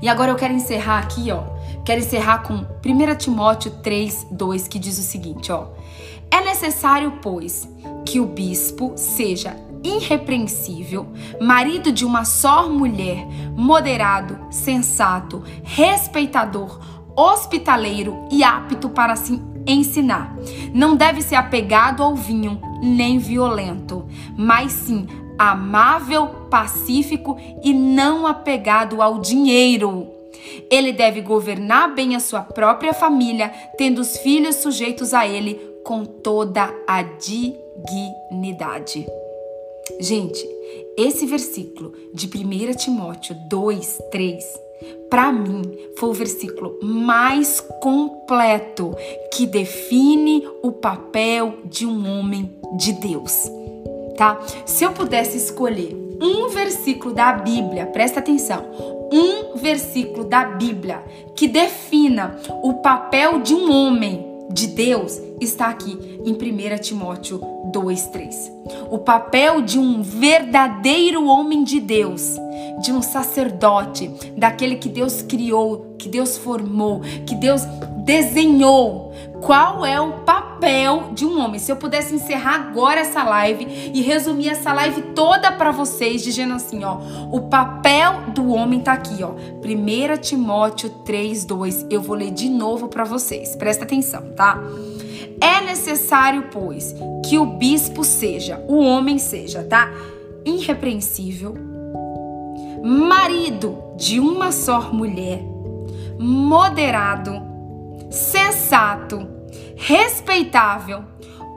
E agora eu quero encerrar aqui, ó. Quero encerrar com 1 Timóteo 3, 2, que diz o seguinte, ó. É necessário, pois, que o bispo seja irrepreensível, marido de uma só mulher, moderado, sensato, respeitador, hospitaleiro e apto para se ensinar. Não deve ser apegado ao vinho, nem violento, mas sim amável, pacífico e não apegado ao dinheiro. Ele deve governar bem a sua própria família, tendo os filhos sujeitos a ele com toda a dignidade. Gente, esse versículo de 1 Timóteo 2, 3, para mim foi o versículo mais completo que define o papel de um homem de Deus, tá? Se eu pudesse escolher um versículo da Bíblia, presta atenção, um versículo da Bíblia que defina o papel de um homem de Deus está aqui em 1 Timóteo 2:3. O papel de um verdadeiro homem de Deus, de um sacerdote, daquele que Deus criou, que Deus formou, que Deus desenhou. Qual é o papel de um homem? Se eu pudesse encerrar agora essa live e resumir essa live toda para vocês, dizendo assim, ó, o papel do homem tá aqui, ó. 1 Timóteo 3:2. Eu vou ler de novo para vocês. Presta atenção, tá? É necessário, pois, que o bispo seja, o homem seja, tá? Irrepreensível, marido de uma só mulher, moderado, sensato, respeitável,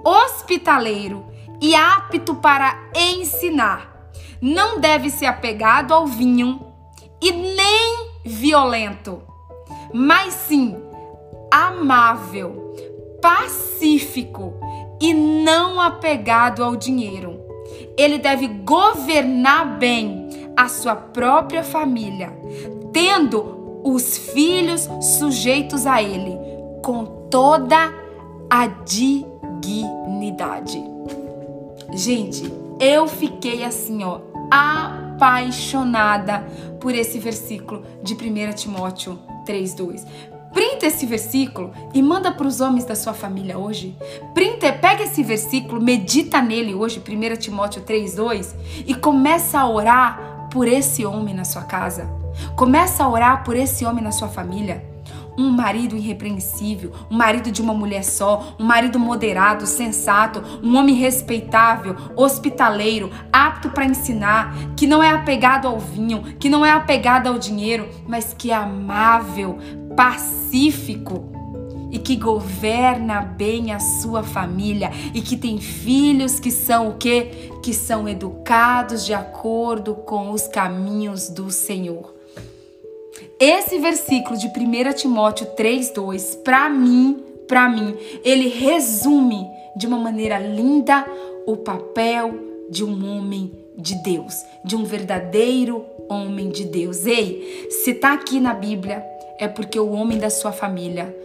hospitaleiro e apto para ensinar. Não deve ser apegado ao vinho e nem violento, mas sim amável pacífico e não apegado ao dinheiro. Ele deve governar bem a sua própria família, tendo os filhos sujeitos a ele com toda a dignidade. Gente, eu fiquei assim, ó, apaixonada por esse versículo de 1 Timóteo 3:2. Printa esse versículo e manda para os homens da sua família hoje. Printa, pega esse versículo, medita nele hoje, 1 Timóteo 3:2, e começa a orar por esse homem na sua casa. Começa a orar por esse homem na sua família. Um marido irrepreensível, um marido de uma mulher só, um marido moderado, sensato, um homem respeitável, hospitaleiro, apto para ensinar, que não é apegado ao vinho, que não é apegado ao dinheiro, mas que é amável, pacífico e que governa bem a sua família e que tem filhos que são o quê? Que são educados de acordo com os caminhos do Senhor. Esse versículo de 1 Timóteo 3:2, para mim, para mim, ele resume de uma maneira linda o papel de um homem de Deus, de um verdadeiro homem de Deus. Ei, se tá aqui na Bíblia, é porque o homem da sua família,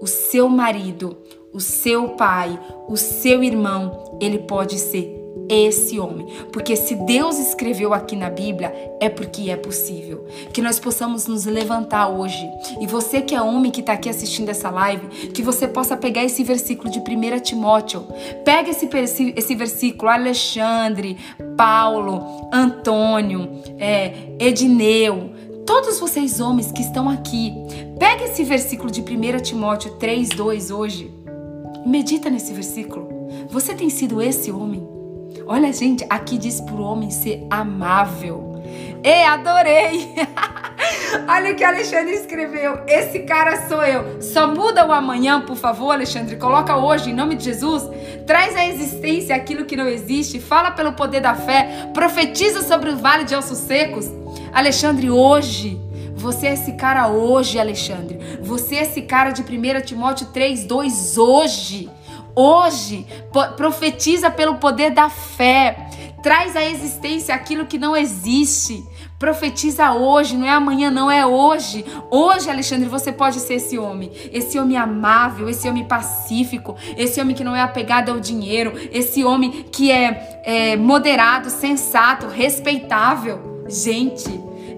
o seu marido, o seu pai, o seu irmão, ele pode ser esse homem. Porque se Deus escreveu aqui na Bíblia, é porque é possível. Que nós possamos nos levantar hoje. E você que é homem que está aqui assistindo essa live, que você possa pegar esse versículo de 1 Timóteo. Pega esse, esse, versículo, Alexandre, Paulo, Antônio, é, Edneu todos vocês homens que estão aqui, pega esse versículo de 1 Timóteo 3:2 hoje. Medita nesse versículo. Você tem sido esse homem? Olha, gente, aqui diz para o homem ser amável. Ei, adorei! Olha o que Alexandre escreveu. Esse cara sou eu. Só muda o amanhã, por favor, Alexandre. Coloca hoje, em nome de Jesus. Traz à existência aquilo que não existe. Fala pelo poder da fé. Profetiza sobre o vale de ossos secos. Alexandre, hoje. Você é esse cara hoje, Alexandre. Você é esse cara de 1 Timóteo 3, 2 hoje. Hoje, profetiza pelo poder da fé. Traz à existência aquilo que não existe. Profetiza hoje, não é amanhã, não é hoje. Hoje, Alexandre, você pode ser esse homem. Esse homem amável, esse homem pacífico, esse homem que não é apegado ao dinheiro, esse homem que é, é moderado, sensato, respeitável. Gente,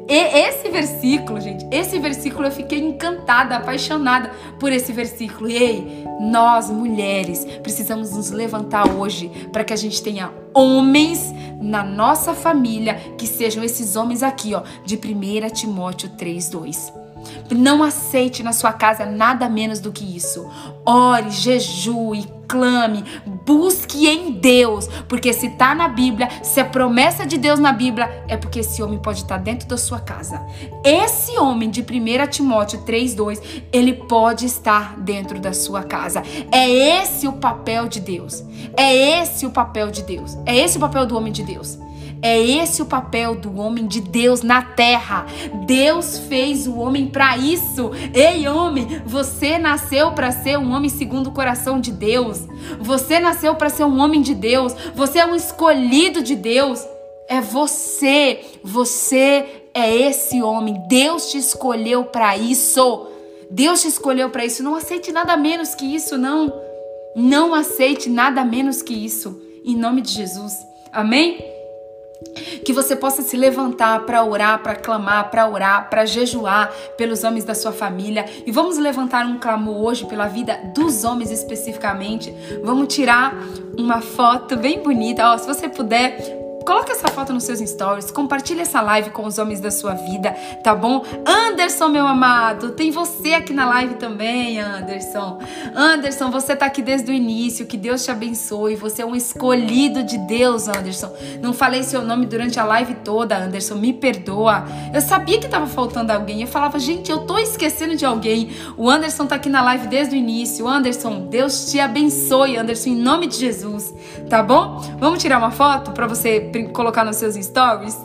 e esse versículo, gente, esse versículo eu fiquei encantada, apaixonada por esse versículo. E ei, nós mulheres precisamos nos levantar hoje para que a gente tenha homens na nossa família que sejam esses homens aqui, ó, de 1 Timóteo 3:2. Não aceite na sua casa nada menos do que isso. Ore, jejue, clame, busque em Deus, porque se está na Bíblia, se é promessa de Deus na Bíblia, é porque esse homem pode estar dentro da sua casa. Esse homem de 1 Timóteo 3:2, ele pode estar dentro da sua casa. É esse o papel de Deus. É esse o papel de Deus. É esse o papel do homem de Deus. É esse o papel do homem de Deus na terra. Deus fez o homem para isso. Ei, homem, você nasceu para ser um homem segundo o coração de Deus. Você nasceu para ser um homem de Deus. Você é um escolhido de Deus. É você. Você é esse homem. Deus te escolheu para isso. Deus te escolheu para isso. Não aceite nada menos que isso, não. Não aceite nada menos que isso. Em nome de Jesus. Amém? Que você possa se levantar para orar, para clamar, para orar, para jejuar pelos homens da sua família. E vamos levantar um clamor hoje pela vida dos homens especificamente. Vamos tirar uma foto bem bonita. Ó, se você puder, Coloque essa foto nos seus stories, compartilhe essa live com os homens da sua vida, tá bom? Anderson, meu amado, tem você aqui na live também, Anderson. Anderson, você tá aqui desde o início, que Deus te abençoe. Você é um escolhido de Deus, Anderson. Não falei seu nome durante a live toda, Anderson, me perdoa. Eu sabia que tava faltando alguém. Eu falava, gente, eu tô esquecendo de alguém. O Anderson tá aqui na live desde o início. Anderson, Deus te abençoe, Anderson, em nome de Jesus, tá bom? Vamos tirar uma foto para você colocar nos seus stories?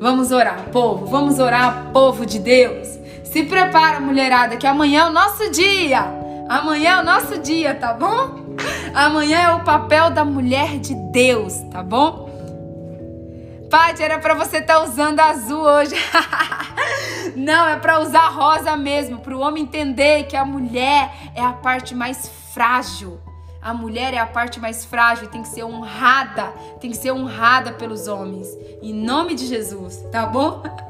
Vamos orar, povo. Vamos orar, povo de Deus. Se prepara, mulherada, que amanhã é o nosso dia. Amanhã é o nosso dia, tá bom? Amanhã é o papel da mulher de Deus, tá bom? Paty, era para você estar tá usando azul hoje. Não, é para usar rosa mesmo, para o homem entender que a mulher é a parte mais frágil. A mulher é a parte mais frágil, tem que ser honrada, tem que ser honrada pelos homens. Em nome de Jesus, tá bom?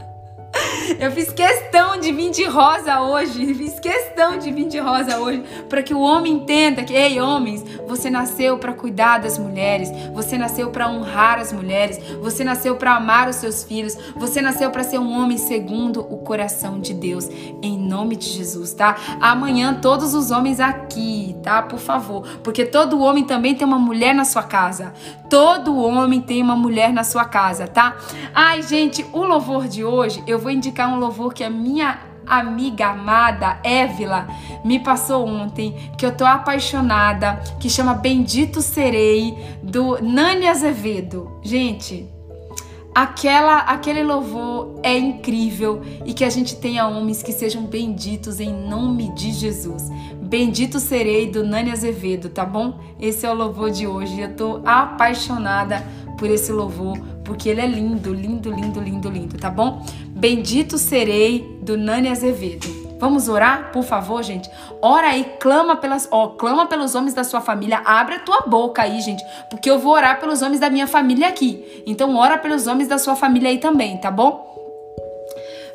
Eu fiz questão de vir de rosa hoje. Fiz questão de vir de rosa hoje. Para que o homem entenda que, ei, homens, você nasceu para cuidar das mulheres. Você nasceu para honrar as mulheres. Você nasceu para amar os seus filhos. Você nasceu para ser um homem segundo o coração de Deus. Em nome de Jesus, tá? Amanhã, todos os homens aqui, tá? Por favor. Porque todo homem também tem uma mulher na sua casa. Todo homem tem uma mulher na sua casa, tá? Ai, gente, o louvor de hoje, eu vou indicar um louvor que a minha amiga amada Évila me passou ontem, que eu tô apaixonada, que chama Bendito Serei, do Nani Azevedo. Gente, aquela aquele louvor é incrível e que a gente tenha homens que sejam benditos em nome de Jesus. Bendito serei do Nani Azevedo, tá bom? Esse é o louvor de hoje. Eu tô apaixonada por esse louvor, porque ele é lindo, lindo, lindo, lindo, lindo, tá bom? Bendito serei do Nani Azevedo. Vamos orar, por favor, gente. Ora aí, clama pelas, ó, clama pelos homens da sua família. Abre a tua boca aí, gente, porque eu vou orar pelos homens da minha família aqui. Então ora pelos homens da sua família aí também, tá bom?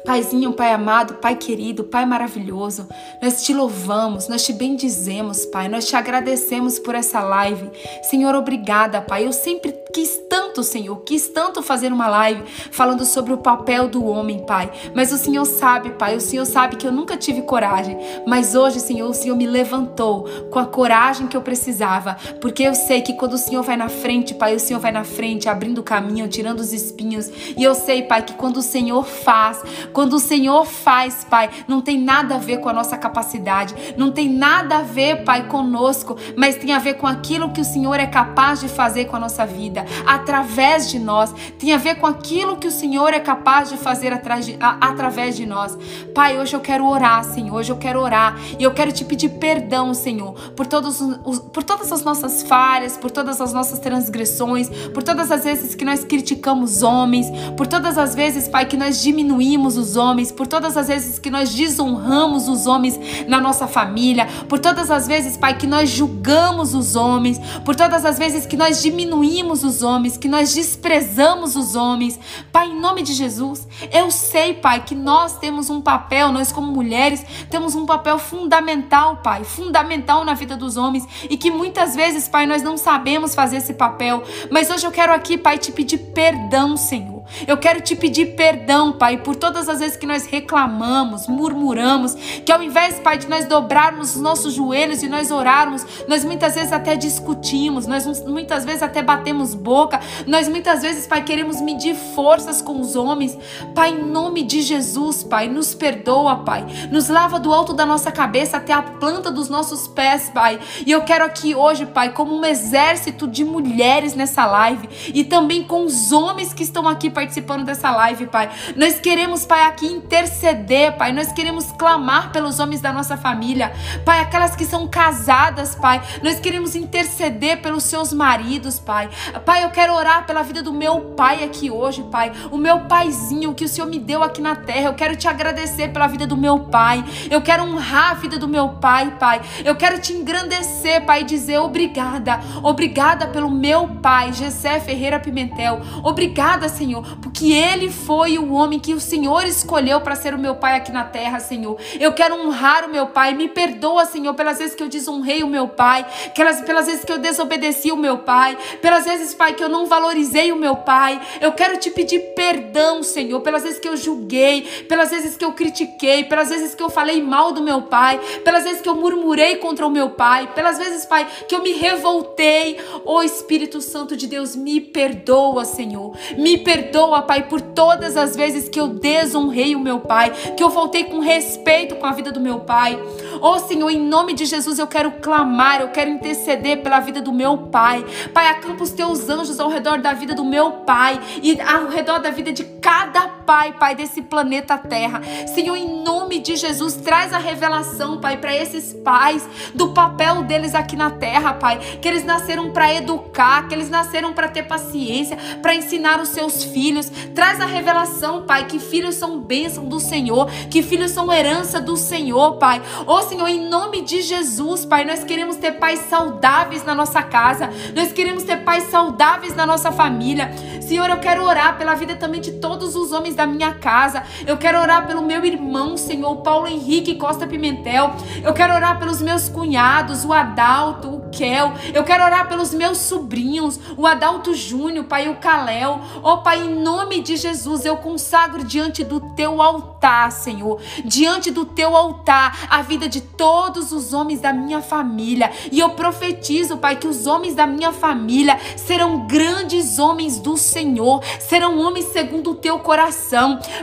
Paizinho, Pai amado, Pai querido, Pai maravilhoso, nós te louvamos, nós te bendizemos, Pai, nós te agradecemos por essa live. Senhor, obrigada, Pai. Eu sempre quis tanto, Senhor, quis tanto fazer uma live falando sobre o papel do homem, Pai. Mas o Senhor sabe, Pai, o Senhor sabe que eu nunca tive coragem. Mas hoje, Senhor, o Senhor me levantou com a coragem que eu precisava, porque eu sei que quando o Senhor vai na frente, Pai, o Senhor vai na frente, abrindo o caminho, tirando os espinhos. E eu sei, Pai, que quando o Senhor faz, quando o Senhor faz, Pai, não tem nada a ver com a nossa capacidade, não tem nada a ver, Pai, conosco, mas tem a ver com aquilo que o Senhor é capaz de fazer com a nossa vida, através de nós, tem a ver com aquilo que o Senhor é capaz de fazer de, a, através de nós. Pai, hoje eu quero orar, Senhor, hoje eu quero orar e eu quero te pedir perdão, Senhor, por, todos os, por todas as nossas falhas, por todas as nossas transgressões, por todas as vezes que nós criticamos homens, por todas as vezes, Pai, que nós diminuímos os homens, por todas as vezes que nós desonramos os homens na nossa família, por todas as vezes, Pai, que nós julgamos os homens, por todas as vezes que nós diminuímos os homens, que nós desprezamos os homens. Pai, em nome de Jesus, eu sei, Pai, que nós temos um papel, nós como mulheres, temos um papel fundamental, Pai, fundamental na vida dos homens e que muitas vezes, Pai, nós não sabemos fazer esse papel. Mas hoje eu quero aqui, Pai, te pedir perdão, Senhor. Eu quero te pedir perdão, Pai, por todas as vezes que nós reclamamos, murmuramos, que ao invés, Pai, de nós dobrarmos os nossos joelhos e nós orarmos, nós muitas vezes até discutimos, nós muitas vezes até batemos boca, nós muitas vezes, Pai, queremos medir forças com os homens. Pai, em nome de Jesus, Pai, nos perdoa, Pai. Nos lava do alto da nossa cabeça até a planta dos nossos pés, Pai. E eu quero aqui hoje, Pai, como um exército de mulheres nessa live e também com os homens que estão aqui participando dessa live, Pai. Nós queremos, Pai, aqui interceder, Pai. Nós queremos clamar pelos homens da nossa família, Pai, aquelas que são casadas, Pai. Nós queremos interceder pelos seus maridos, Pai. Pai, eu quero orar pela vida do meu pai aqui hoje, Pai. O meu paizinho que o Senhor me deu aqui na terra. Eu quero te agradecer pela vida do meu pai. Eu quero honrar a vida do meu pai, Pai. Eu quero te engrandecer, Pai, e dizer obrigada. Obrigada pelo meu pai, Gessé Ferreira Pimentel. Obrigada, Senhor, porque ele foi o homem que o Senhor escolheu para ser o meu pai aqui na terra, Senhor. Eu quero honrar o meu pai. Me perdoa, Senhor, pelas vezes que eu desonrei o meu pai, pelas, pelas vezes que eu desobedeci o meu pai, pelas vezes, Pai, que eu não valorizei o meu pai. Eu quero te pedir perdão, Senhor, pelas vezes que eu julguei, pelas vezes que eu critiquei, pelas vezes que eu falei mal do meu pai, pelas vezes que eu murmurei contra o meu pai, pelas vezes, Pai, que eu me revoltei. Ô oh, Espírito Santo de Deus, me perdoa, Senhor. Me perdoa, Pai, por todas as vezes que eu desonrei o meu Pai, que eu voltei com respeito com a vida do meu Pai. Oh Senhor, em nome de Jesus eu quero clamar, eu quero interceder pela vida do meu Pai. Pai, acampa os teus anjos ao redor da vida do meu Pai e ao redor da vida de cada pai, Pai, desse planeta Terra. Senhor, em nome de Jesus, traz a revelação, Pai, para esses pais do papel deles aqui na terra, Pai. Que eles nasceram para educar, que eles nasceram para ter paciência, para ensinar os seus filhos. Traz a revelação, Pai, que filhos são bênção do Senhor, que filhos são herança do Senhor, Pai. Ô Senhor, em nome de Jesus, Pai, nós queremos ter pais saudáveis na nossa casa, nós queremos ter pais saudáveis na nossa família. Senhor, eu quero orar pela vida também de todos os homens da minha casa. Eu quero orar pelo meu irmão, Senhor, Paulo Henrique Costa Pimentel. Eu quero orar pelos meus cunhados, o Adalto, o Kel. Eu quero orar pelos meus sobrinhos, o Adalto Júnior, Pai, o Caléu. Ó oh, Pai, em nome de Jesus, eu consagro diante do teu altar, Senhor, diante do teu altar, a vida de todos os homens da minha família. E eu profetizo, Pai, que os homens da minha família serão grandes homens do Senhor, serão homens segundo o teu coração.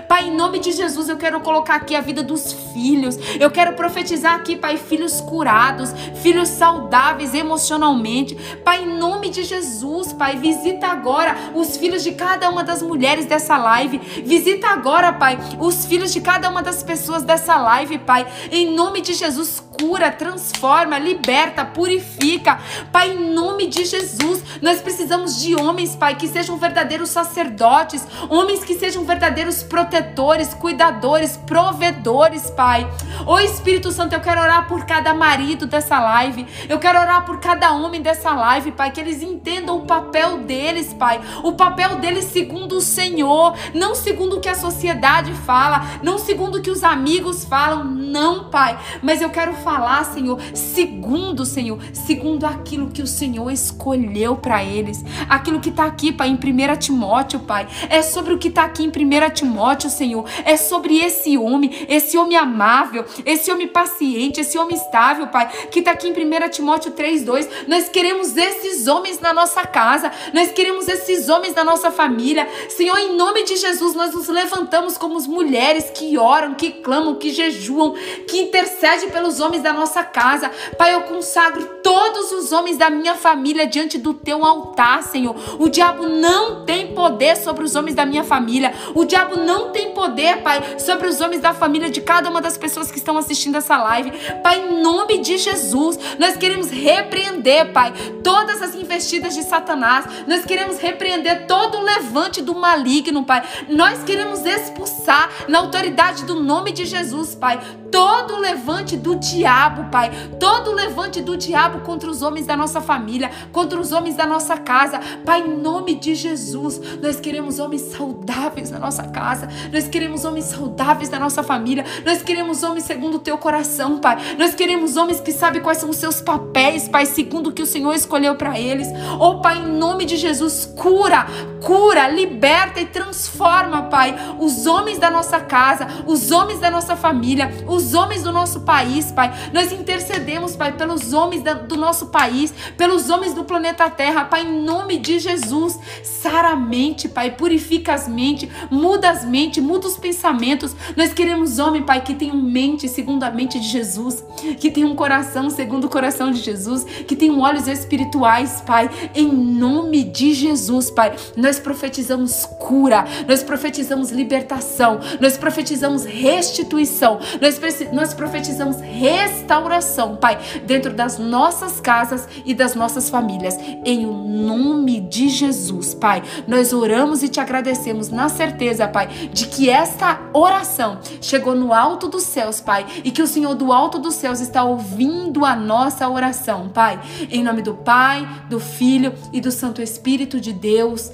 Pai, em nome de Jesus, eu quero colocar aqui a vida dos filhos. Eu quero profetizar aqui, Pai, filhos curados, filhos saudáveis emocionalmente. Pai, em nome de Jesus, Pai, visita agora os filhos de cada uma das mulheres dessa live. Visita agora, Pai, os filhos de cada uma das pessoas dessa live, Pai. Em nome de Jesus, cura, transforma, liberta, purifica. Pai, em nome de Jesus, nós precisamos de homens, Pai, que sejam verdadeiros sacerdotes, homens que sejam verdadeiros protetores, cuidadores, provedores, Pai. Ô Espírito Santo, eu quero orar por cada marido dessa live. Eu quero orar por cada homem dessa live, Pai, que eles entendam o papel deles, Pai. O papel deles segundo o Senhor, não segundo o que a sociedade fala, não segundo o que os amigos falam, não, Pai. Mas eu quero falar, Senhor, segundo, Senhor, segundo aquilo que o Senhor escolheu para eles. Aquilo que está aqui, Pai, em 1 Timóteo, Pai. É sobre o que está aqui em 1 Timóteo, Senhor. É sobre esse homem, esse homem amável, esse homem paciente, esse homem estável, Pai, que está aqui em 1 Timóteo 3,2. Nós queremos esses homens na nossa casa, nós queremos esses homens na nossa família. Senhor, em nome de Jesus, nós nos levantamos como mulheres que oram, que clamam, que jejuam, que intercedem pelos homens da nossa casa. Pai, eu consagro todos os homens da minha família diante do teu altar, Senhor. O diabo não tem poder sobre os homens da minha família. O diabo não tem poder, Pai, sobre os homens da família de cada uma das pessoas que estão assistindo essa live. Pai, em nome de Jesus, nós queremos repreender, Pai, todas as investidas de Satanás. Nós queremos repreender todo o levante do maligno, Pai. Nós queremos expulsar na autoridade do nome de Jesus, Pai, todo o levante do diabo, Pai. Todo o levante do diabo contra os homens da nossa família, contra os homens da nossa casa. Pai, em nome de Jesus, nós queremos homens saudáveis na nossa casa. Nós queremos homens saudáveis na nossa família. Nós queremos homens segundo o teu coração, Pai. Nós queremos homens que sabem quais são os seus papéis, Pai, segundo o que o Senhor escolheu para eles. Oh, Pai, em nome de Jesus, cura, cura, liberta e transforma, Pai, os homens da nossa casa, os homens da nossa família, os homens do nosso país, Pai. Nós intercedemos, Pai, pelos homens do nosso país, pelos homens do planeta Terra, Pai, em nome de Jesus. Sara a mente, Pai, purifica as mentes, muda as mentes, muda os pensamentos. Nós queremos homem, Pai, que tenham mente segundo a mente de Jesus, que tenham um coração segundo o coração de Jesus, que tenham olhos espirituais, Pai, em nome de Jesus, Pai. Nós profetizamos cura, nós profetizamos libertação, nós profetizamos restituição, nós, nós profetizamos restauração, Pai, dentro das nossas casas e das nossas famílias. Em o nome de Jesus, Pai, nós oramos e te agradecemos na certeza, Pai, de que esta oração chegou no alto dos céus, Pai, e que o Senhor do alto dos céus está ouvindo a nossa oração, Pai. Em nome do Pai, do Filho e do Santo Espírito de Deus.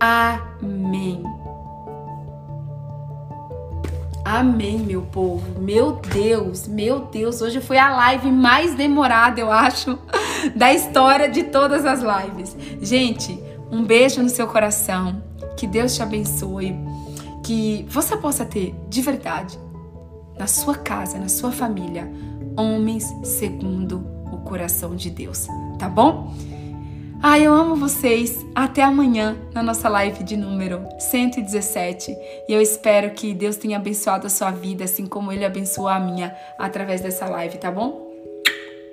Amém. Amém, meu povo. Meu Deus, meu Deus. Hoje foi a live mais demorada, eu acho, da história de todas as lives. Gente, um beijo no seu coração. Que Deus te abençoe. Que você possa ter, de verdade, na sua casa, na sua família, homens segundo o coração de Deus. Tá bom? Ai, eu amo vocês. Até amanhã na nossa live de número 117. E eu espero que Deus tenha abençoado a sua vida, assim como Ele abençoou a minha através dessa live, tá bom?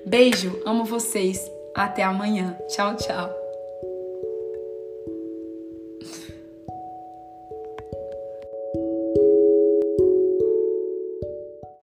Beijo, amo vocês. Até amanhã. Tchau, tchau.